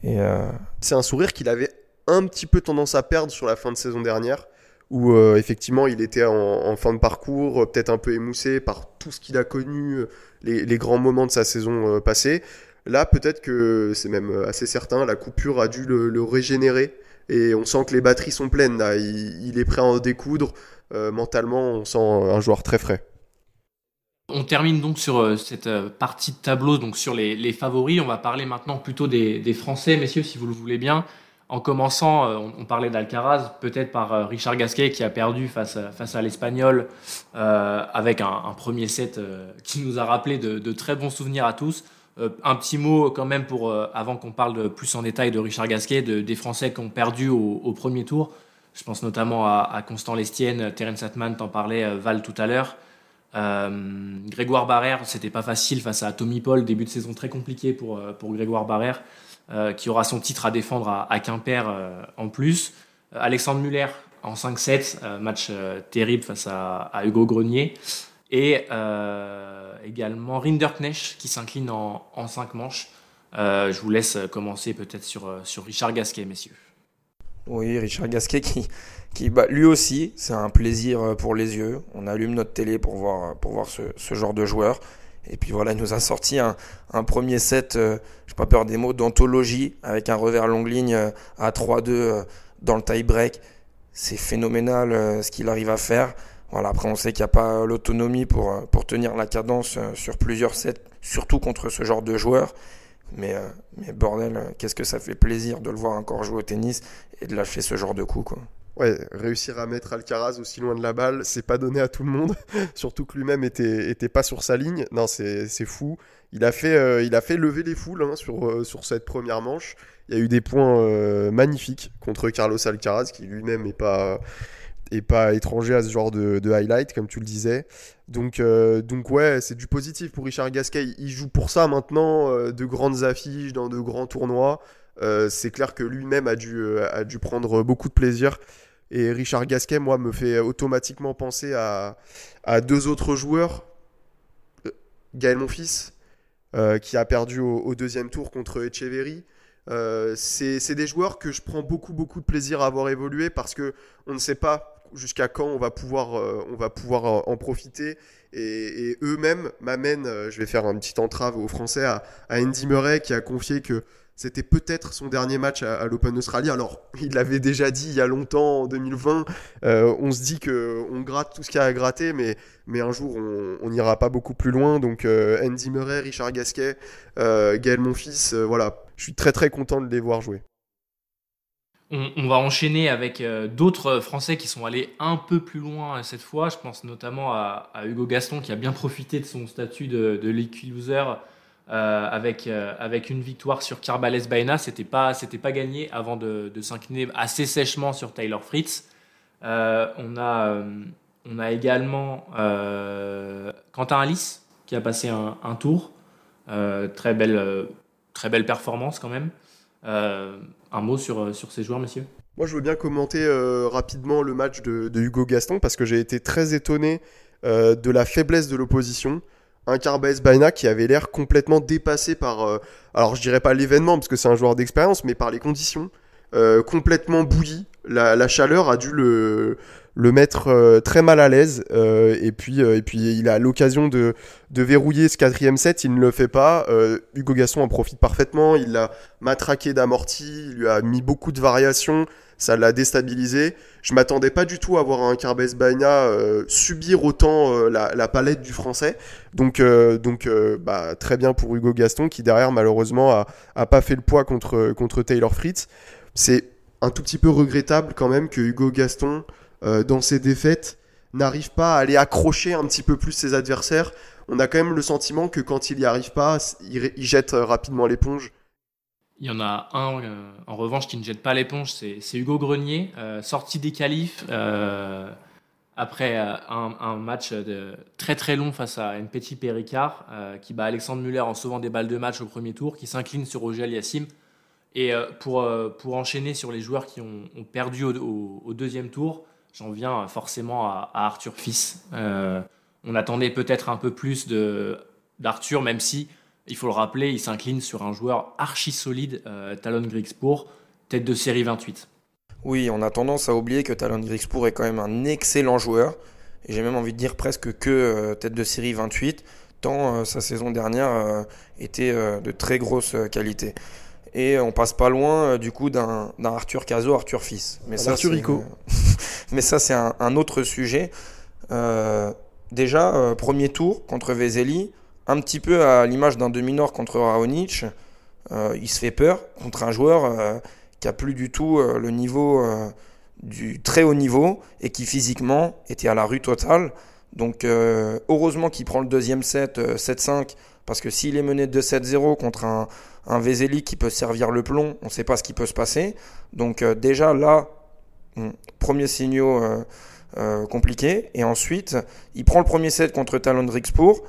C'est un sourire qu'il avait un petit peu tendance à perdre sur la fin de saison dernière, où effectivement il était en, fin de parcours, peut-être un peu émoussé par tout ce qu'il a connu, les, les, grands moments de sa saison passée. Là, peut-être que c'est même assez certain, la coupure a dû le, régénérer et on sent que les batteries sont pleines. Il, est prêt à en découdre. Euh, mentalement, on sent un joueur très frais. On termine donc sur euh, cette euh, partie de tableau, donc sur les, favoris. On va parler maintenant plutôt des, Français, messieurs, si vous le voulez bien. En commençant, on, parlait d'Alcaraz, peut-être par Richard Gasquet qui a perdu face à l'Espagnol avec un, premier set qui nous a rappelé de très bons souvenirs à tous. Euh, un petit mot quand même pour, euh, avant qu'on parle plus en détail de Richard Gasquet, des Français qui ont perdu au, premier tour. Je pense notamment à, Constant Lestienne, Terence Atman, t'en parlais, euh, Val tout à l'heure. Grégoire Barrère, c'était pas facile face à Tommy Paul, début de saison très compliqué pour, Grégoire Barrère, qui aura son titre à défendre à, Quimper en plus. Alexandre Muller en 5-7, match terrible face à, à Hugo Grenier. Et également Rinderknecht qui s'incline en, en 5 manches. Euh, je vous laisse commencer peut-être sur, euh, sur Richard Gasquet, messieurs. Oui, Richard Gasquet qui, qui bah, lui aussi, c'est un plaisir euh, pour les yeux. On allume notre télé pour voir, pour voir ce, ce genre de joueur. Et puis voilà, il nous a sorti un, un premier set, euh, je pas peur des mots, d'anthologie avec un revers longue ligne à 3-2 dans le tie-break. C'est phénoménal ce qu'il arrive à faire. Après, on sait qu'il n'y a pas l'autonomie pour, euh, pour tenir la cadence euh, sur plusieurs sets, surtout contre ce genre de joueurs. Mais, euh, bordel, qu'est-ce que ça fait plaisir de le voir encore jouer au tennis et de lâcher ce genre de coup, quoi. Ouais, réussir à mettre Alcaraz aussi loin de la balle, c'est pas donné à tout le monde. Surtout que lui-même était, pas sur sa ligne. Non, c'est fou. Il a, fait, lever les foules hein, sur, sur cette première manche. Il y a eu des points magnifiques contre Carlos Alcaraz, qui lui-même est pas et pas étranger à ce genre de, de highlight, comme tu le disais. Donc, euh, donc ouais, c'est du positif pour Richard Gasquet. Il joue pour ça maintenant, euh, de grandes affiches dans de grands tournois. Euh, c'est clair que lui-même a dû, a dû prendre beaucoup de plaisir. Et Richard Gasquet, moi, me fait automatiquement penser à, deux autres joueurs. Gaël Monfils, qui a perdu au, au, deuxième tour contre Echeverry. c'est des joueurs que je prends beaucoup beaucoup de plaisir à avoir évolué parce que on ne sait pas jusqu'à quand on va pouvoir, euh, on va pouvoir euh, en profiter. Et, eux-mêmes m'amènent, euh, je vais faire un petit entrave aux Français, à, Andy Murray qui a confié que c'était peut-être son dernier match à, l'Open Australie. Alors, il l'avait déjà dit il y a longtemps, en 2020. on se dit que on gratte tout ce qu'il y a à gratter, mais, mais un jour, on n'ira pas beaucoup plus loin. Donc, Andy Murray, Richard Gasquet, Gaël Monfils, voilà. Je suis très très content de les voir jouer. On, va enchaîner avec euh, d'autres Français qui sont allés un peu plus loin cette fois. Je pense notamment à, Hugo Gaston qui a bien profité de son statut de, de loser euh, avec, euh, avec une victoire sur Carbales Baena. C'était pas, pas gagné avant de, s'incliner assez sèchement sur Tyler Fritz. on a également Quentin Alice qui a passé un, tour. très belle performance quand même. Un mot sur, sur ces joueurs, messieurs? Moi, je veux bien commenter rapidement le match de, Hugo Gaston parce que j'ai été très étonné de la faiblesse de l'opposition. Un Carbès Baina qui avait l'air complètement dépassé par, euh, alors je dirais pas l'événement parce que c'est un joueur d'expérience, mais par les conditions, euh, complètement bouilli. La, chaleur a dû le, le mettre euh, très mal à l'aise et puis et puis il a l'occasion de, de verrouiller ce quatrième set, il ne le fait pas. Hugo Gasson en profite parfaitement, il l'a matraqué d'amorti, il lui a mis beaucoup de variations ça l'a déstabilisé. Je m'attendais pas du tout à voir un Carbes Baina euh, subir autant euh, la, palette du français. Donc, euh, donc bah, très bien pour Hugo Gaston qui derrière malheureusement a, a pas fait le poids contre, contre Taylor Fritz. C'est un tout petit peu regrettable quand même que Hugo Gaston, dans ses défaites, n'arrive pas à aller accrocher un petit peu plus ses adversaires. On a quand même le sentiment que quand il n'y arrive pas, il jette rapidement l'éponge. Il y en a un, euh, en revanche, qui ne jette pas l'éponge, c'est Hugo Grenier, euh, sorti des qualifs euh, après un, match très très long face à une petite Péricard, qui bat Alexandre Muller en sauvant des balles de match au premier tour, qui s'incline sur Roger Aliassim. Et pour, pour enchaîner sur les joueurs qui ont, perdu au, deuxième tour, j'en viens forcément à, Arthur Fils. on attendait peut-être un peu plus d'Arthur, même si il faut le rappeler, il s'incline sur un joueur archi solide, euh, Talon Grigspur, tête de série 28. Oui, on a tendance à oublier que Talon Grigspur est quand même un excellent joueur. Et j'ai même envie de dire presque que euh, tête de série 28, tant euh, sa saison dernière était de très grosse qualité. Et on passe pas loin du coup d'un Arthur Caso, Arthur Fils. Mais ça, Arthur Rico. Mais ça, c'est un, un, autre sujet. déjà, premier tour contre Vezeli, un petit peu à l'image d'un demi-nord contre Raonic. Euh, il se fait peur contre un joueur euh, qui a plus du tout euh, le niveau du très haut niveau et qui physiquement était à la rue totale. Donc heureusement qu'il prend le deuxième set 7-5 parce que s'il est mené 2-7-0 contre un, un qui peut servir le plomb, on ne sait pas ce qui peut se passer. Donc déjà là, hmm, premier signal compliqué. Et ensuite, il prend le premier set contre Talon Rixpour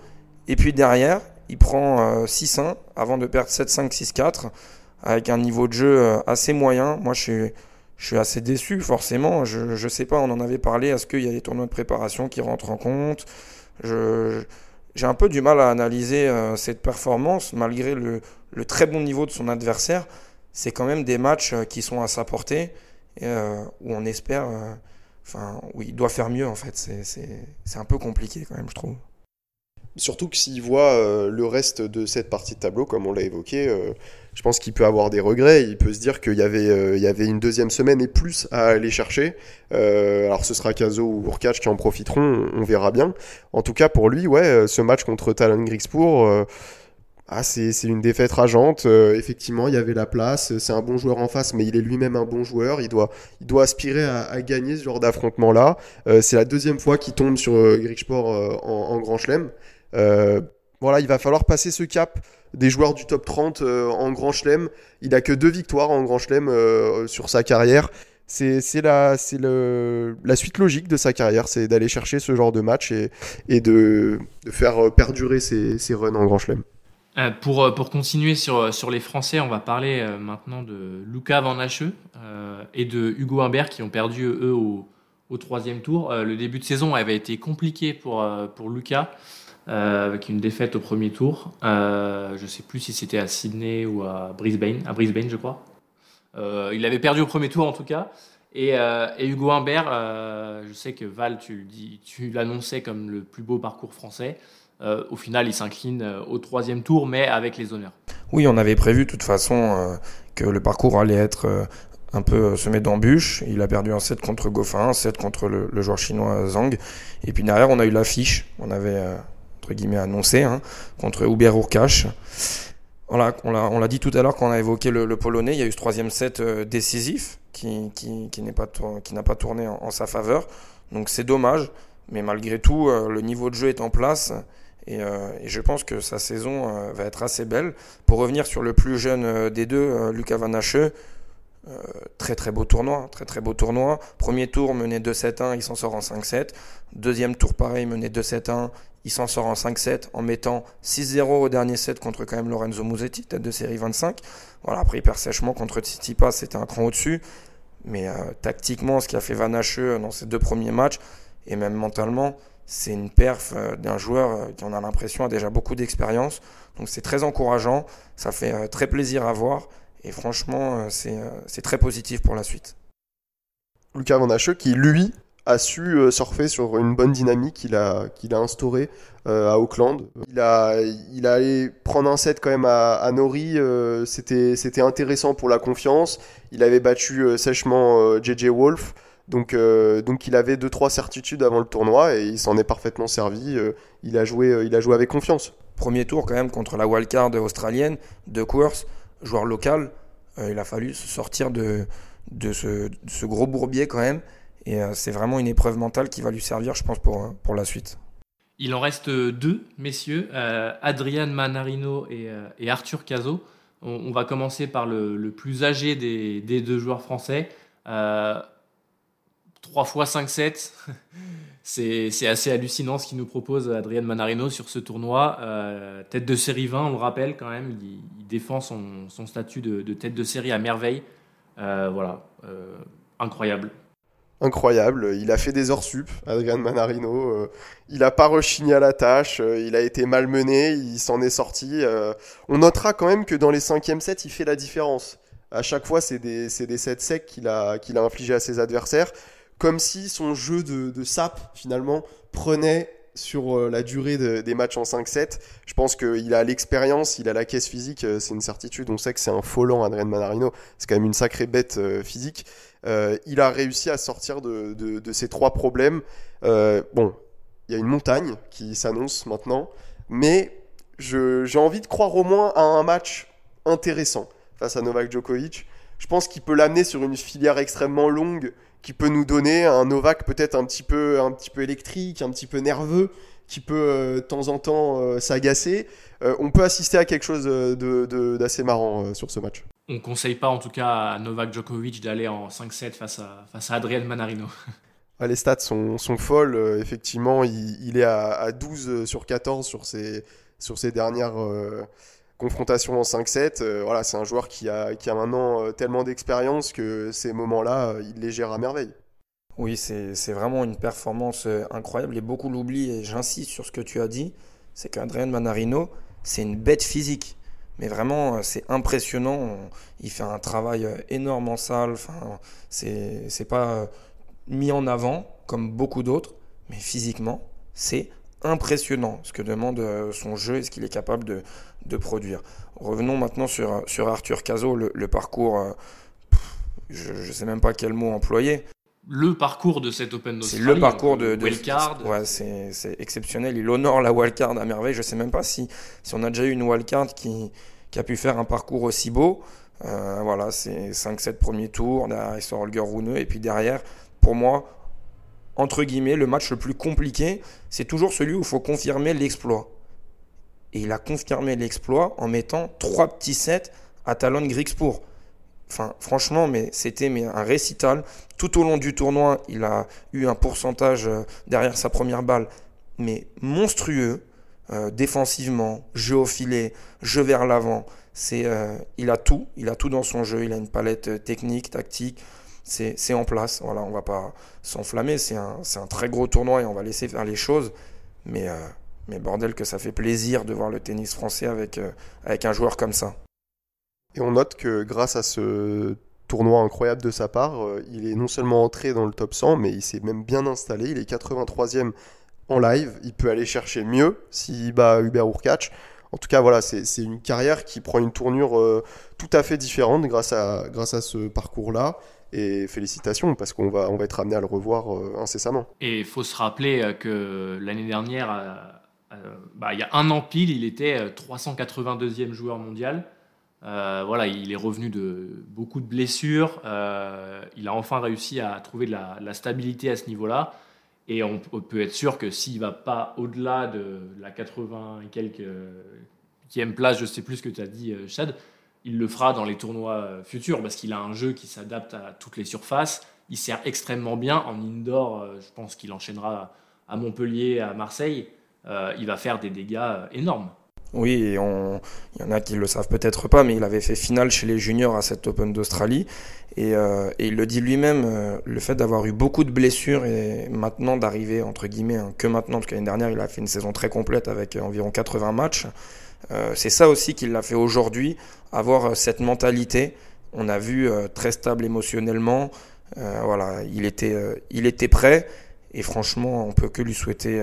et puis derrière, il prend 6-1 euh, avant de perdre 7-5, 6-4 avec un niveau de jeu euh, assez moyen. Moi, je suis, je suis assez déçu, forcément. Je ne sais pas, on en avait parlé. Est-ce qu'il y a des tournois de préparation qui rentrent en compte? J'ai un peu du mal à analyser euh, cette performance, malgré le, le, très bon niveau de son adversaire. C'est quand même des matchs qui sont à sa portée, et, où on espère. Enfin, où il doit faire mieux, en fait. C'est un peu compliqué, quand même, je trouve. Surtout que s'il voit euh, le reste de cette partie de tableau, comme on l'a évoqué, euh, je pense qu'il peut avoir des regrets. Il peut se dire qu'il y avait, euh, une deuxième semaine et plus à aller chercher. alors ce sera Caso ou Urkac qui en profiteront, on, verra bien. En tout cas pour lui, ouais, ce match contre Talon Grixpour, ah, c'est, une défaite rageante. effectivement, il y avait la place. C'est un bon joueur en face, mais il est lui-même un bon joueur. Il doit, aspirer à, gagner ce genre d'affrontement-là. c'est la deuxième fois qu'il tombe sur en, en Grand Chelem. Euh, voilà, il va falloir passer ce cap des joueurs du top 30 euh, en Grand Chelem. Il a que deux victoires en Grand Chelem euh, sur sa carrière. C'est la, suite logique de sa carrière, c'est d'aller chercher ce genre de match et, de, faire perdurer ses, runs en Grand Chelem. pour, continuer sur, les Français, on va parler maintenant de Luca Van Hache et de Hugo Humbert qui ont perdu eux au, au troisième tour. le début de saison avait été compliqué pour, pour Lucas. Euh, avec une défaite au premier tour. Euh, je ne sais plus si c'était à Sydney ou à Brisbane, à Brisbane je crois. Euh, il avait perdu au premier tour en tout cas. Et, Hugo Humbert, je sais que Val, tu, l'annonçais comme le plus beau parcours français. au final, il s'incline au troisième tour, mais avec les honneurs. Oui, on avait prévu de toute façon que le parcours allait être un peu semé d'embûches. Il a perdu un set contre Goffin, un set contre le, le, joueur chinois Zhang. Et puis derrière, on a eu l'affiche. On avait guillemets annoncé hein, contre Uber Urkash. Voilà, on l'a dit tout à l'heure quand on a évoqué le, polonais, il y a eu ce troisième set euh, décisif qui, qui, qui n'a pas, tourné en, sa faveur. Donc c'est dommage, mais malgré tout, euh, le niveau de jeu est en place. Et, euh, je pense que sa saison va être assez belle. Pour revenir sur le plus jeune des deux, Lucas Van très très beau tournoi, très très beau tournoi. Premier tour mené 2-7-1, il s'en sort en 5-7. Deuxième tour pareil, mené 2-7-1, il s'en sort en 5-7 en mettant 6-0 au dernier set contre quand même Lorenzo Musetti, tête de série 25. Voilà, après il perd sèchement contre Tsitsipas, c'était un cran au-dessus. Mais euh, tactiquement, ce qui a fait Van Hache dans ces deux premiers matchs, et même mentalement, c'est une perf euh, d'un joueur euh, qui, on a l'impression, a déjà beaucoup d'expérience. Donc c'est très encourageant, ça fait très plaisir à voir. Et franchement, c'est très positif pour la suite. Lucas Van Hache qui, lui, a su euh, surfer sur une bonne dynamique qu'il a, qu'il a instaurée euh, à Auckland. Il a, il a allé prendre un set quand même à, Nori, euh, c'était, c'était intéressant pour la confiance. Il avait battu sèchement JJ Wolf. Donc, donc il avait 2-3 certitudes avant le tournoi et il s'en est parfaitement servi. il, a joué, il a joué avec confiance. Premier tour quand même contre la wildcard australienne de course, joueur local. il a fallu sortir de, de ce gros bourbier quand même. Et euh, c'est vraiment une épreuve mentale qui va lui servir, je pense, pour, euh, pour la suite. Il en reste deux, messieurs, euh, Adrian Manarino et, Arthur Cazot. On, va commencer par le, plus âgé des, deux joueurs français. 3 fois 5-7. C'est assez hallucinant ce qu'il nous propose Adrian Manarino sur ce tournoi. tête de série 20, on le rappelle quand même. Il, défend son, statut de, de, tête de série à merveille. voilà, incroyable incroyable. Il a fait des heures sup, Adrian Manarino. Euh, il n'a pas rechigné à la tâche. Euh, il a été malmené. Il s'en est sorti. Euh, on notera quand même que dans les cinquièmes sets, il fait la différence. À chaque fois, c'est des, sets secs qu'il a, qu'il a infligé à ses adversaires. Comme si son jeu de, sap, finalement, prenait sur la durée des matchs en 5-7. Je pense qu'il a l'expérience, il a la caisse physique, c'est une certitude. On sait que c'est un folant, Adrian Manarino. C'est quand même une sacrée bête physique. Euh, il a réussi à sortir de, ces trois problèmes. Euh, bon, il y a une montagne qui s'annonce maintenant, mais j'ai envie de croire au moins à un match intéressant face à Novak Djokovic. Je pense qu'il peut l'amener sur une filière extrêmement longue qui peut nous donner un Novak peut-être un petit peu électrique, un petit peu nerveux, qui peut euh, de temps en temps s'agacer. on peut assister à quelque chose d'assez marrant sur ce match on ne conseille pas en tout cas à Novak Djokovic d'aller en 5-7 face à, face à Adrian Manarino. les stats sont, sont folles. Euh, effectivement, il, est à, 12 sur 14 sur ses, sur ses dernières euh, confrontations en 5-7. Euh, voilà, c'est un joueur qui a, qui a maintenant tellement d'expérience que ces moments-là, il les gère à merveille. Oui, c'est vraiment une performance incroyable et beaucoup l'oublient. Et j'insiste sur ce que tu as dit c'est qu'Adrian Manarino, c'est une bête physique. Mais vraiment, euh, c'est impressionnant. Il fait un travail euh, énorme en salle. Enfin, c'est pas euh, mis en avant comme beaucoup d'autres, mais physiquement, c'est impressionnant ce que demande son jeu et ce qu'il est capable de, produire. Revenons maintenant sur, sur Arthur Cazot, le, parcours. je ne sais même pas quel mot employer le parcours de cet Open d'Australie. C'est le parcours de, de wildcard. Ouais, c'est exceptionnel. Il honore la wildcard à merveille. Je sais même pas si, si on a déjà eu une wildcard qui, qui a pu faire un parcours aussi beau. Euh, voilà, c'est 5-7 premiers tours, derrière il sort Holger Rune, et puis derrière, pour moi, entre guillemets, le match le plus compliqué, c'est toujours celui où il faut confirmer l'exploit. Et il a confirmé l'exploit en mettant trois petits sets à Talon Grigspur. Franchement, mais c'était un récital. Tout au long du tournoi, il a eu un pourcentage euh, derrière sa première balle, mais monstrueux. Euh, défensivement, jeu au filet, jeu vers l'avant. Euh, il a tout, il a tout dans son jeu. Il a une palette technique, tactique. C'est, en place. Voilà, on va pas s'enflammer. C'est un, très gros tournoi et on va laisser faire les choses. Mais, mais bordel que ça fait plaisir de voir le tennis français avec un joueur comme ça. Et on note que grâce à ce tournoi incroyable de sa part, euh, il est non seulement entré dans le top 100, mais il s'est même bien installé. Il est 83e en live. Il peut aller chercher mieux s'il bat Hubert Urkacz. En tout cas, voilà, c'est une carrière qui prend une tournure euh, tout à fait différente grâce à, grâce à ce parcours-là. Et félicitations, parce qu'on va, on va être amené à le revoir euh, incessamment. Et il faut se rappeler que l'année dernière, bah, il y a un an pile, il était 382e joueur mondial. Euh, voilà, il est revenu de beaucoup de blessures. Euh, il a enfin réussi à trouver de la, stabilité à ce niveau-là. Et on, peut être sûr que s'il va pas au-delà de la 80 et quelques place, je sais plus ce que tu as dit, euh, Chad, il le fera dans les tournois futurs parce qu'il a un jeu qui s'adapte à toutes les surfaces. Il sert extrêmement bien en indoor. je pense qu'il enchaînera à Montpellier, à Marseille. il va faire des dégâts énormes. Oui, il y en a qui le savent peut-être pas, mais il avait fait finale chez les juniors à cette Open d'Australie. Et, euh, il le dit lui-même, euh, le fait d'avoir eu beaucoup de blessures et maintenant d'arriver, entre guillemets, hein, que maintenant, parce qu'année dernière, il a fait une saison très complète avec environ 80 matchs. Euh, c'est ça aussi qui l'a fait aujourd'hui, avoir cette mentalité. On a vu très stable émotionnellement. voilà, il était, prêt. Et franchement, on peut que lui souhaiter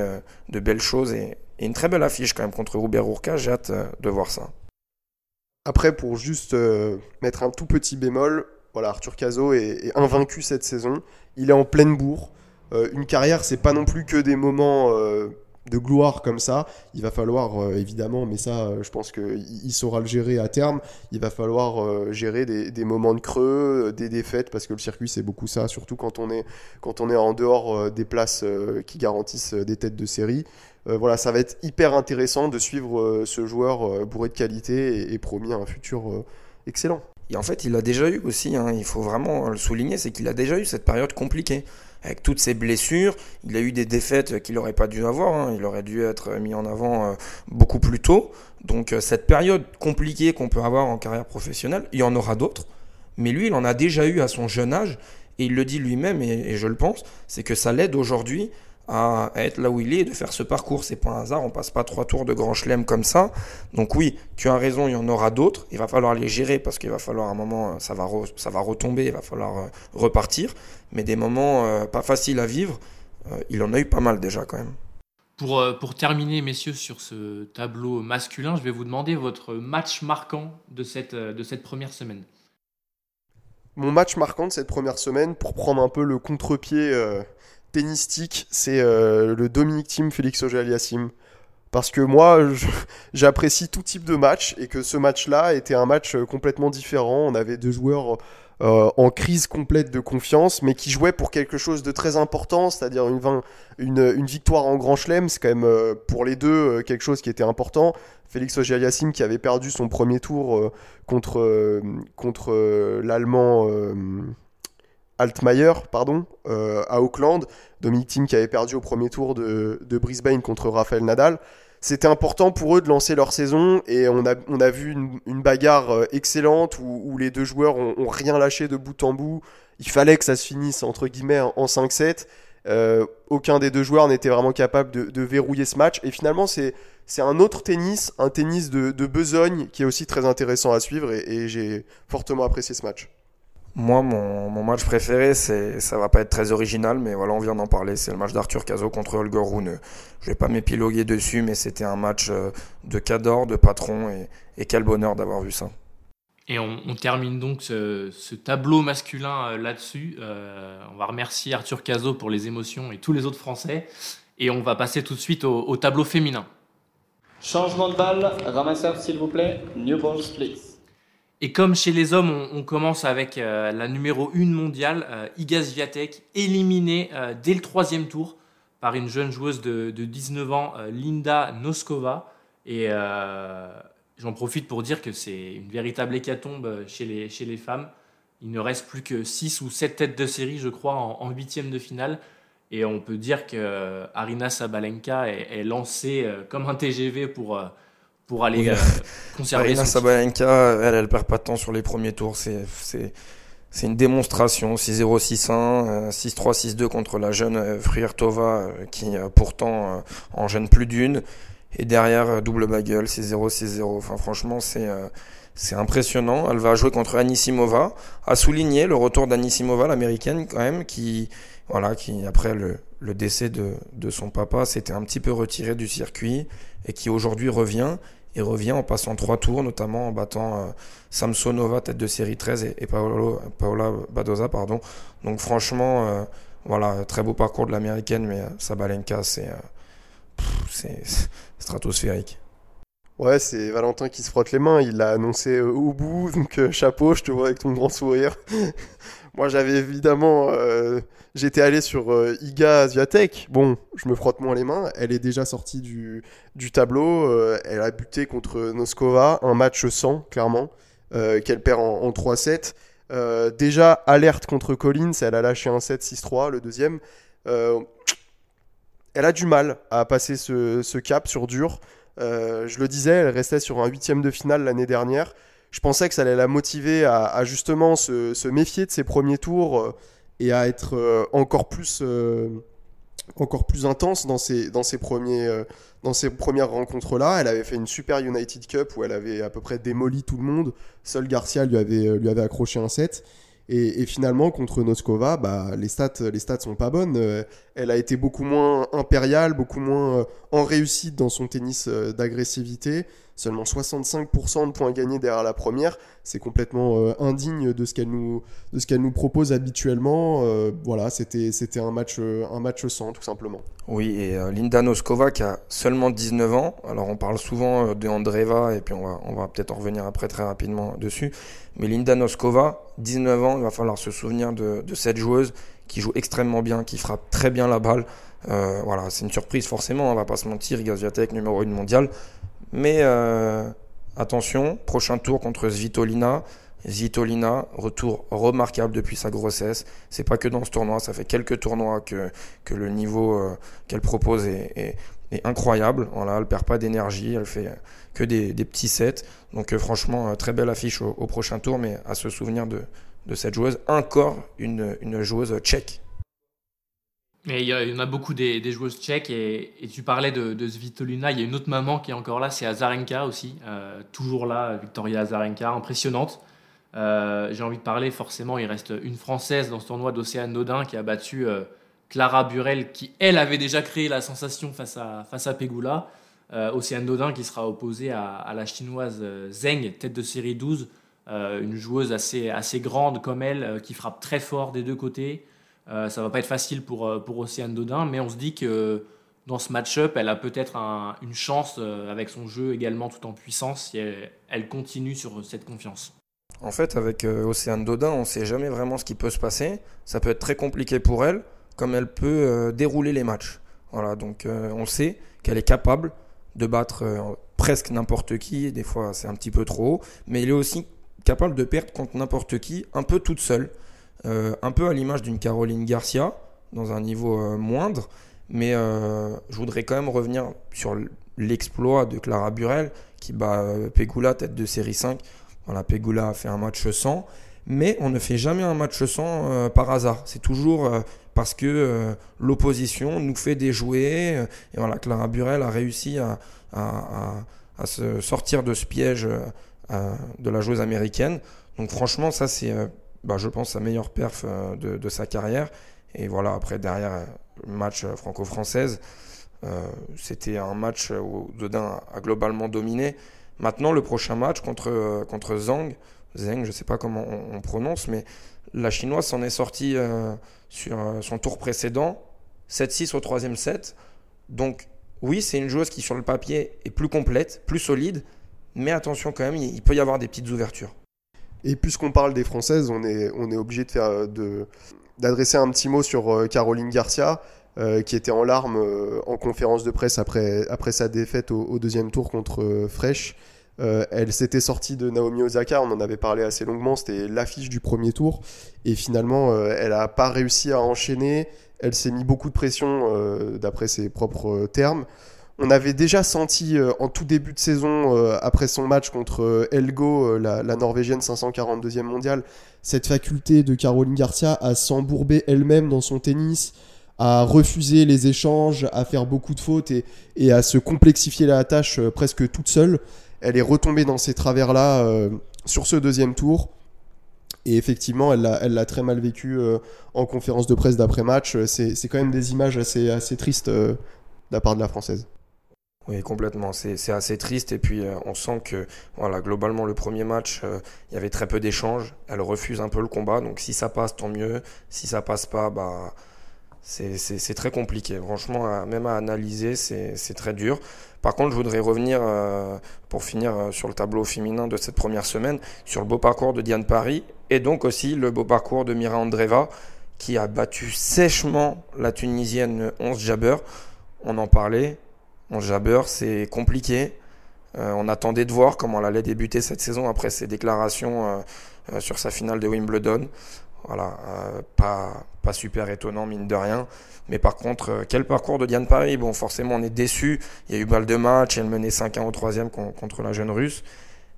de belles choses. Et, et une très belle affiche quand même contre Robert Rourka, j'ai hâte euh, de voir ça. Après, pour juste euh, mettre un tout petit bémol, voilà, Arthur Cazot est, invaincu cette saison. Il est en pleine bourre. Euh, une carrière, c'est pas non plus que des moments de gloire comme ça. Il va falloir, évidemment, mais ça, je pense qu'il saura le gérer à terme. Il va falloir gérer des, des, moments de creux, des défaites, parce que le circuit, c'est beaucoup ça, surtout quand on est, quand on est en dehors des places qui garantissent des têtes de série. Euh, voilà, ça va être hyper intéressant de suivre euh, ce joueur euh, bourré de qualité et, promis un futur excellent. Et en fait, il a déjà eu aussi, hein, il faut vraiment le souligner, c'est qu'il a déjà eu cette période compliquée. Avec toutes ses blessures, il a eu des défaites qu'il n'aurait pas dû avoir, hein. il aurait dû être mis en avant beaucoup plus tôt. Donc cette période compliquée qu'on peut avoir en carrière professionnelle, il y en aura d'autres. Mais lui, il en a déjà eu à son jeune âge, et il le dit lui-même, et je le pense, c'est que ça l'aide aujourd'hui à, être là où il est et de faire ce parcours. C'est pas un hasard, on passe pas trois tours de grand chelem comme ça. Donc oui, tu as raison, il y en aura d'autres. Il va falloir les gérer parce qu'il va falloir un moment, ça va, ça va retomber, il va falloir euh, repartir. Mais des moments euh, pas faciles à vivre, euh, il en a eu pas mal déjà quand même. Pour, pour terminer, messieurs, sur ce tableau masculin, je vais vous demander votre match marquant de cette, de cette première semaine. Mon match marquant de cette première semaine, pour prendre un peu le contre-pied tennistique, c'est euh, le Dominique Team Félix Auger-Aliassime. Parce que moi, j'apprécie tout type de match et que ce match-là était un match euh, complètement différent. On avait deux joueurs euh, en crise complète de confiance, mais qui jouaient pour quelque chose de très important, c'est-à-dire une, une, victoire en Grand Chelem. C'est quand même pour les deux quelque chose qui était important. Félix Auger-Aliassime qui avait perdu son premier tour contre, contre l'Allemand. Altmaier, pardon, euh, à Auckland. Dominic Thiem qui avait perdu au premier tour de, Brisbane contre Rafael Nadal. C'était important pour eux de lancer leur saison et on a, on a vu une, bagarre euh, excellente où, les deux joueurs ont, rien lâché de bout en bout. Il fallait que ça se finisse entre guillemets en 5-7. Euh, aucun des deux joueurs n'était vraiment capable de, verrouiller ce match. Et finalement, c'est un autre tennis, un tennis de, besogne qui est aussi très intéressant à suivre et j'ai fortement apprécié ce match. Moi, mon, mon, match préféré, c'est, ça va pas être très original, mais voilà, on vient d'en parler. C'est le match d'Arthur Cazot contre Holger Rune. Je vais pas m'épiloguer dessus, mais c'était un match euh, de cador, de patron, et, et quel bonheur d'avoir vu ça. Et on, on termine donc ce, ce tableau masculin euh, là-dessus. Euh, on va remercier Arthur Cazot pour les émotions et tous les autres Français. Et on va passer tout de suite au, au tableau féminin. Changement de balle, ramasseur s'il vous plaît, new balls please. Et comme chez les hommes, on, commence avec euh, la numéro 1 mondiale, euh, Iga Swiatek, éliminée euh, dès le troisième tour par une jeune joueuse de, 19 ans, Linda Noskova. Et j'en profite pour dire que c'est une véritable hécatombe chez les, chez les femmes. Il ne reste plus que 6 ou 7 têtes de série, je crois, en huitième de finale. Et on peut dire que Arina Sabalenka est lancée comme un TGV pour pour aller euh, conserver Arina Sabalenka, elle, elle perd pas de temps sur les premiers tours. C'est, c'est, c'est une démonstration. 6-0, 6-1, 6-3, 6-2 contre la jeune euh, Friartova, euh, qui pourtant en gêne plus d'une. Et derrière, double bagueule, 6-0, 6-0. Enfin, franchement, c'est, c'est impressionnant. Elle va jouer contre Anisimova. A souligné le retour d'Anisimova, l'américaine, quand même, qui, voilà, qui après le, le décès de, de son papa, s'était un petit peu retiré du circuit et qui aujourd'hui revient et revient en passant trois tours, notamment en battant euh, Samsonova, tête de série 13, et, Paolo, Paola Badoza. Pardon. Donc franchement, euh, voilà, très beau parcours de l'américaine, mais euh, Sabalenka, c'est c'est stratosphérique. Ouais, c'est Valentin qui se frotte les mains, il l'a annoncé au bout, donc chapeau, je te vois avec ton grand sourire. Moi j'avais évidemment J'étais allé sur euh, Iga Asiatek. Bon, je me frotte moins les mains. Elle est déjà sortie du, du tableau. Euh, elle a buté contre Noskova. Un match sans, clairement. qu'elle perd en, en 3-7. déjà, alerte contre Collins, elle a lâché un 7-6-3, le deuxième. elle a du mal à passer ce, ce cap sur dur. Je le disais, elle restait sur un huitième de finale l'année dernière je pensais que ça allait la motiver à, justement se, méfier de ses premiers tours euh, et à être euh, encore plus euh, encore plus intense dans ses, dans premiers, dans premières rencontres-là. Elle avait fait une Super United Cup où elle avait à peu près démoli tout le monde. Seul Garcia lui avait, lui avait accroché un set. Et, finalement, contre Noskova, bah, les, stats, les stats sont pas bonnes. elle a été beaucoup moins impériale, beaucoup moins en réussite dans son tennis d'agressivité seulement 65% de points gagnés derrière la première, c'est complètement euh, indigne de ce qu'elle nous, de nous propose habituellement. Euh, voilà, c'était, un match, euh, un match sans, tout simplement. Oui, et Linda Noskova qui a seulement 19 ans. Alors on parle souvent de Andreva et puis on va, on va peut-être en revenir après très rapidement dessus. Mais Linda Noskova, 19 ans, il va falloir se souvenir de, cette joueuse qui joue extrêmement bien, qui frappe très bien la balle. voilà, c'est une surprise forcément, on va pas se mentir, Gaziatek numéro 1 mondial. Mais euh, attention, prochain tour contre Svitolina. Svitolina, retour remarquable depuis sa grossesse. C'est pas que dans ce tournoi, ça fait quelques tournois que, que le niveau euh, qu'elle propose est, est, incroyable. Voilà, elle perd pas d'énergie, elle fait que des, petits sets. Donc euh, franchement, très belle affiche au, prochain tour, mais à se souvenir de, cette joueuse. Encore une, joueuse tchèque il y, en a beaucoup des, joueuses tchèques et, tu parlais de, de, Svitolina. Il y a une autre maman qui est encore là, c'est Azarenka aussi. Euh, toujours là, Victoria Azarenka, impressionnante. Euh, j'ai envie de parler, forcément, il reste une Française dans ce tournoi d'Océane Dodin qui a battu euh, Clara Burel, qui elle avait déjà créé la sensation face à, face à Pegula. Océane Dodin qui sera opposée à, la chinoise Zeng, tête de série 12. une joueuse assez, assez grande comme elle, qui frappe très fort des deux côtés. Euh, ça va pas être facile pour, euh, pour Océane Dodin, mais on se dit que dans ce match-up, elle a peut-être une chance euh, avec son jeu également tout en puissance si elle, continue sur cette confiance. En fait, avec Océane Dodin, on ne sait jamais vraiment ce qui peut se passer. Ça peut être très compliqué pour elle, comme elle peut dérouler les matchs. Voilà, donc on sait qu'elle est capable de battre presque n'importe qui. Des fois, c'est un petit peu trop mais elle est aussi capable de perdre contre n'importe qui, un peu toute seule. Euh, un peu à l'image d'une Caroline Garcia, dans un niveau euh, moindre. Mais euh, je voudrais quand même revenir sur l'exploit de Clara Burel, qui bat Pegula, tête de série 5. Voilà, Pegula a fait un match sans. Mais on ne fait jamais un match sans par hasard. C'est toujours parce que l'opposition nous fait déjouer. et voilà, Clara Burel a réussi à, se sortir de ce piège de la joueuse américaine. Donc franchement, ça c'est bah, je pense, sa meilleure perf euh, de, sa carrière. Et voilà, après, derrière, match euh, franco-française, euh, c'était un match où Dodin a globalement dominé. Maintenant, le prochain match contre, contre Zhang, Zheng, je ne sais pas comment on, prononce, mais la chinoise s'en est sortie sur son tour précédent, 7-6 au troisième set. Donc, oui, c'est une joueuse qui, sur le papier, est plus complète, plus solide, mais attention quand même, il peut y avoir des petites ouvertures. Et puisqu'on parle des Françaises, on est, obligé de faire, de, d'adresser un petit mot sur euh, Caroline Garcia, euh, qui était en larmes euh, en conférence de presse après, sa défaite au, deuxième tour contre Fresh. Elle s'était sortie de Naomi Osaka, on en avait parlé assez longuement, c'était l'affiche du premier tour. Et finalement, elle n'a pas réussi à enchaîner. Elle s'est mis beaucoup de pression, d'après ses propres termes. On avait déjà senti euh, en tout début de saison, euh, après son match contre euh, Elgo, la, Norvégienne 542e mondiale, cette faculté de Caroline Garcia à s'embourber elle-même dans son tennis, à refuser les échanges, à faire beaucoup de fautes et, à se complexifier la tâche presque toute seule. Elle est retombée dans ces travers-là sur ce deuxième tour. Et effectivement, elle l'a très mal vécu en conférence de presse d'après-match. C'est quand même des images assez, tristes de la part de la Française. Oui, complètement. C'est assez triste. Et puis, euh, on sent que, voilà, globalement, le premier match, euh, il y avait très peu d'échanges. Elle refuse un peu le combat. Donc, si ça passe, tant mieux. Si ça passe pas, bah, c'est très compliqué. Franchement, même à analyser, c'est très dur. Par contre, je voudrais revenir, euh, pour finir sur le tableau féminin de cette première semaine, sur le beau parcours de Diane Paris et donc aussi le beau parcours de Mira Andreva, qui a battu sèchement la Tunisienne 11 Jabber. On en parlait, en jabber, c'est compliqué. on attendait de voir comment elle allait débuter cette saison après ses déclarations sur sa finale de Wimbledon. Voilà, pas, pas super étonnant, mine de rien. Mais par contre, quel parcours de Diane Paris? Bon, forcément, on est déçu. Il y a eu balle de match, elle menait 5-1 au troisième contre la jeune russe.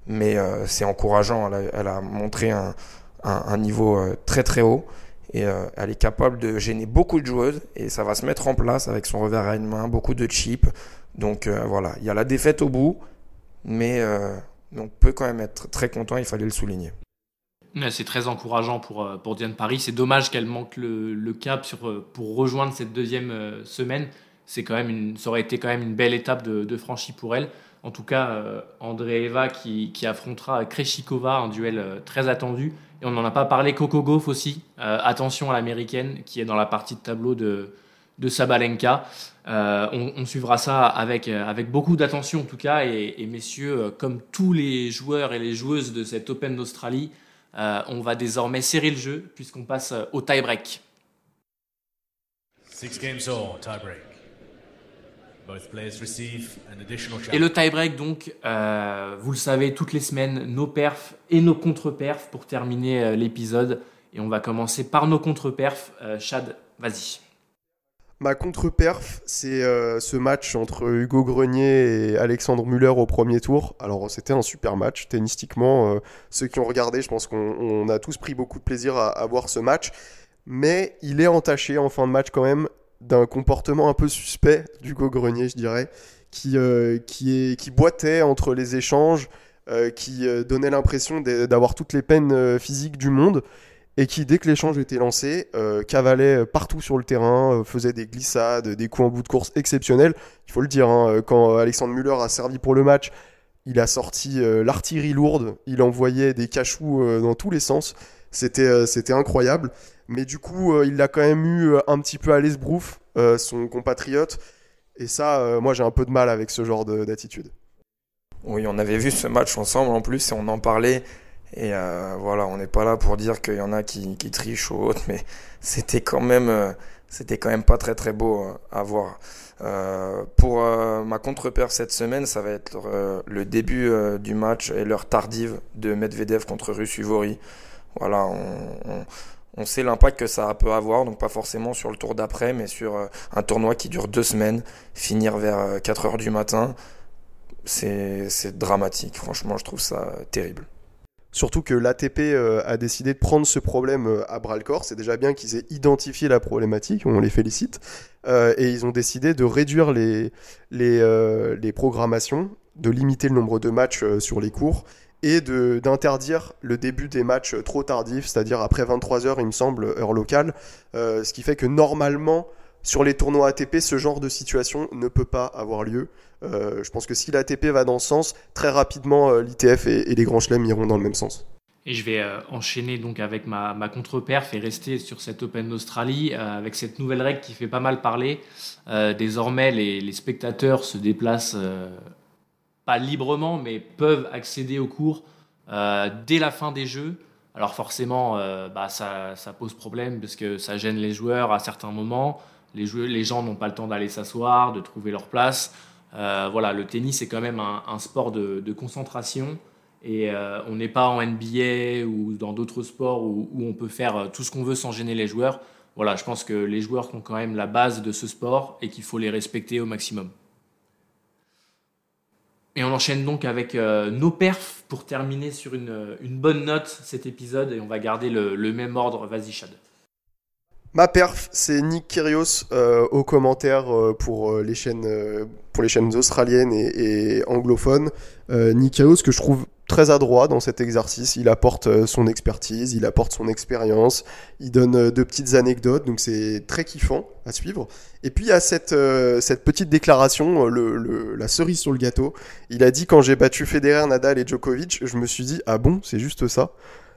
Mais c'est encourageant, elle a, montré un, un niveau très très haut et euh, elle est capable de gêner beaucoup de joueuses et ça va se mettre en place avec son revers à une main, beaucoup de chips. Donc euh, voilà, il y a la défaite au bout, mais euh, on peut quand même être très content, il fallait le souligner. C'est très encourageant pour, pour Diane Paris. C'est dommage qu'elle manque le, cap sur, pour rejoindre cette deuxième semaine. C'est quand même une, ça aurait été quand même une belle étape de, de franchie pour elle. En tout cas, André Eva qui, qui affrontera Kreshikova, un duel très attendu. Et on n'en a pas parlé, Coco Gauff aussi. Euh, attention à l'américaine qui est dans la partie de tableau de, de Sabalenka. Euh, on, suivra ça avec, euh, avec beaucoup d'attention en tout cas. Et, messieurs, comme tous les joueurs et les joueuses de cet Open d'Australie, on va désormais serrer le jeu puisqu'on passe au tie-break. Six games tie-break. Et le tie-break, donc, euh, vous le savez, toutes les semaines, nos perfs et nos contre-perfs pour terminer euh, l'épisode. Et on va commencer par nos contre-perfs. Euh, Chad, vas-y. Ma contre-perf, c'est ce match entre Hugo Grenier et Alexandre Muller au premier tour. Alors, c'était un super match, tennistiquement. ceux qui ont regardé, je pense qu'on a tous pris beaucoup de plaisir à, voir ce match. Mais il est entaché en fin de match quand même d'un comportement un peu suspect du Grenier, je dirais, qui, euh, qui, boitait entre les échanges, euh, qui euh, donnait l'impression d'avoir toutes les peines physiques du monde, et qui, dès que l'échange était lancé, cavalait partout sur le terrain, faisait des glissades, des coups en bout de course exceptionnels. Il faut le dire, hein, quand Alexandre Muller a servi pour le match, il a sorti l'artillerie lourde, il envoyait des cachous dans tous les sens. C'était c'était incroyable. Mais du coup, euh, il l'a quand même eu euh, un petit peu à l'esbrouf, euh, son compatriote. Et ça, moi, j'ai un peu de mal avec ce genre d'attitude. Oui, on avait vu ce match ensemble en plus et on en parlait. Et voilà, on n'est pas là pour dire qu'il y en a qui, qui trichent ou autre, mais c'était quand même, c'était quand même pas très très beau à voir. pour ma contre-paire cette semaine, ça va être le début du match et l'heure tardive de Medvedev contre Russuvori. Voilà, on, sait l'impact que ça peut avoir, donc pas forcément sur le tour d'après, mais sur euh, un tournoi qui dure deux semaines, finir vers 4 euh, heures du matin, c'est dramatique. Franchement, je trouve ça terrible. Surtout que l'ATP euh, a décidé de prendre ce problème à bras le corps. C'est déjà bien qu'ils aient identifié la problématique, on les félicite. et ils ont décidé de réduire les, programmations, de limiter le nombre de matchs sur les cours et d'interdire le début des matchs trop tardifs, c'est-à-dire après 23h, il me semble, heure locale. Euh, ce qui fait que normalement, sur les tournois ATP, ce genre de situation ne peut pas avoir lieu. Euh, je pense que si l'ATP va dans ce sens, très rapidement, euh, l'ITF et, les grands chelems iront dans le même sens. Et je vais enchaîner donc avec ma, contre-perf et rester sur cet Open d'Australie avec cette nouvelle règle qui fait pas mal parler. désormais, les, les, spectateurs se déplacent pas librement, mais peuvent accéder aux cours euh, dès la fin des jeux. Alors forcément, euh, bah, ça, ça, pose problème parce que ça gêne les joueurs à certains moments. Les, les gens n'ont pas le temps d'aller s'asseoir, de trouver leur place. Euh, voilà, le tennis est quand même un, sport de, concentration et on n'est pas en NBA ou dans d'autres sports où, on peut faire tout ce qu'on veut sans gêner les joueurs. Voilà, je pense que les joueurs ont quand même la base de ce sport et qu'il faut les respecter au maximum. Et on enchaîne donc avec euh, nos perfs pour terminer sur une, une, bonne note cet épisode et on va garder le, le même ordre. Vas-y, Chad. Ma perf, c'est Nick Kyrgios euh, aux commentaires euh, pour, les chaînes, pour les chaînes australiennes et, anglophones. Nick Kyrgios que je trouve très adroit dans cet exercice. Il apporte euh, son expertise, il apporte son expérience, il donne euh, de petites anecdotes, donc c'est très kiffant à suivre. Et puis il y a cette, euh, cette petite déclaration, la cerise sur le gâteau. Il a dit quand j'ai battu Federer, Nadal et Djokovic, je me suis dit ah bon, c'est juste ça?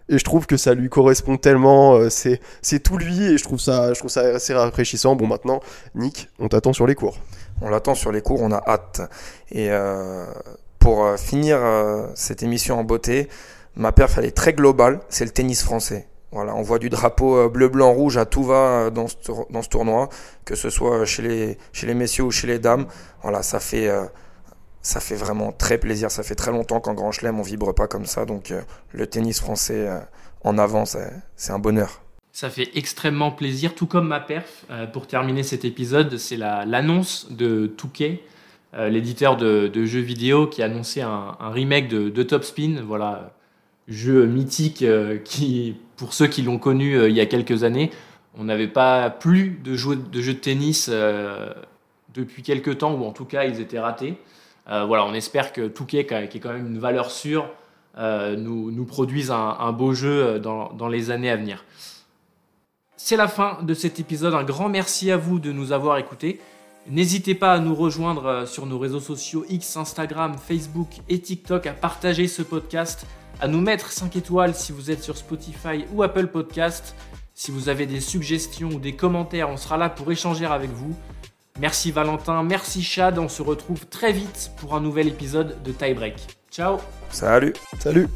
Et je trouve que ça lui correspond tellement, c'est c'est tout lui et je trouve ça je trouve ça assez rafraîchissant. Bon maintenant, Nick, on t'attend sur les cours. On l'attend sur les cours, on a hâte. Et pour euh, finir euh, cette émission en beauté, ma perf elle est très globale, c'est le tennis français. Voilà, on voit du drapeau euh, bleu, blanc, rouge à tout va dans ce, dans ce tournoi, que ce soit chez les, chez les messieurs ou chez les dames. Voilà, ça fait, ça fait vraiment très plaisir. Ça fait très longtemps qu'en Grand Chelem, on vibre pas comme ça. Donc euh, le tennis français euh, en avant, c'est un bonheur. Ça fait extrêmement plaisir, tout comme ma perf. Euh, pour terminer cet épisode, c'est l'annonce de Touquet, l'éditeur de, jeux vidéo, qui a annoncé un, remake de, Top Spin. Voilà, jeu mythique qui, pour ceux qui l'ont connu il y a quelques années, on n'avait pas plus de jeux de, de tennis depuis quelques temps, ou en tout cas ils étaient ratés. Euh, voilà, on espère que Touquet, qui est quand même une valeur sûre, euh, nous, nous, produise un, beau jeu euh, dans, dans, les années à venir. C'est la fin de cet épisode. Un grand merci à vous de nous avoir écoutés. N'hésitez pas à nous rejoindre sur nos réseaux sociaux X, Instagram, Facebook et TikTok, à partager ce podcast, à nous mettre 5 étoiles si vous êtes sur Spotify ou Apple Podcast. Si vous avez des suggestions ou des commentaires, on sera là pour échanger avec vous. Merci Valentin, merci Chad, on se retrouve très vite pour un nouvel épisode de Tie Break. Ciao. Salut. Salut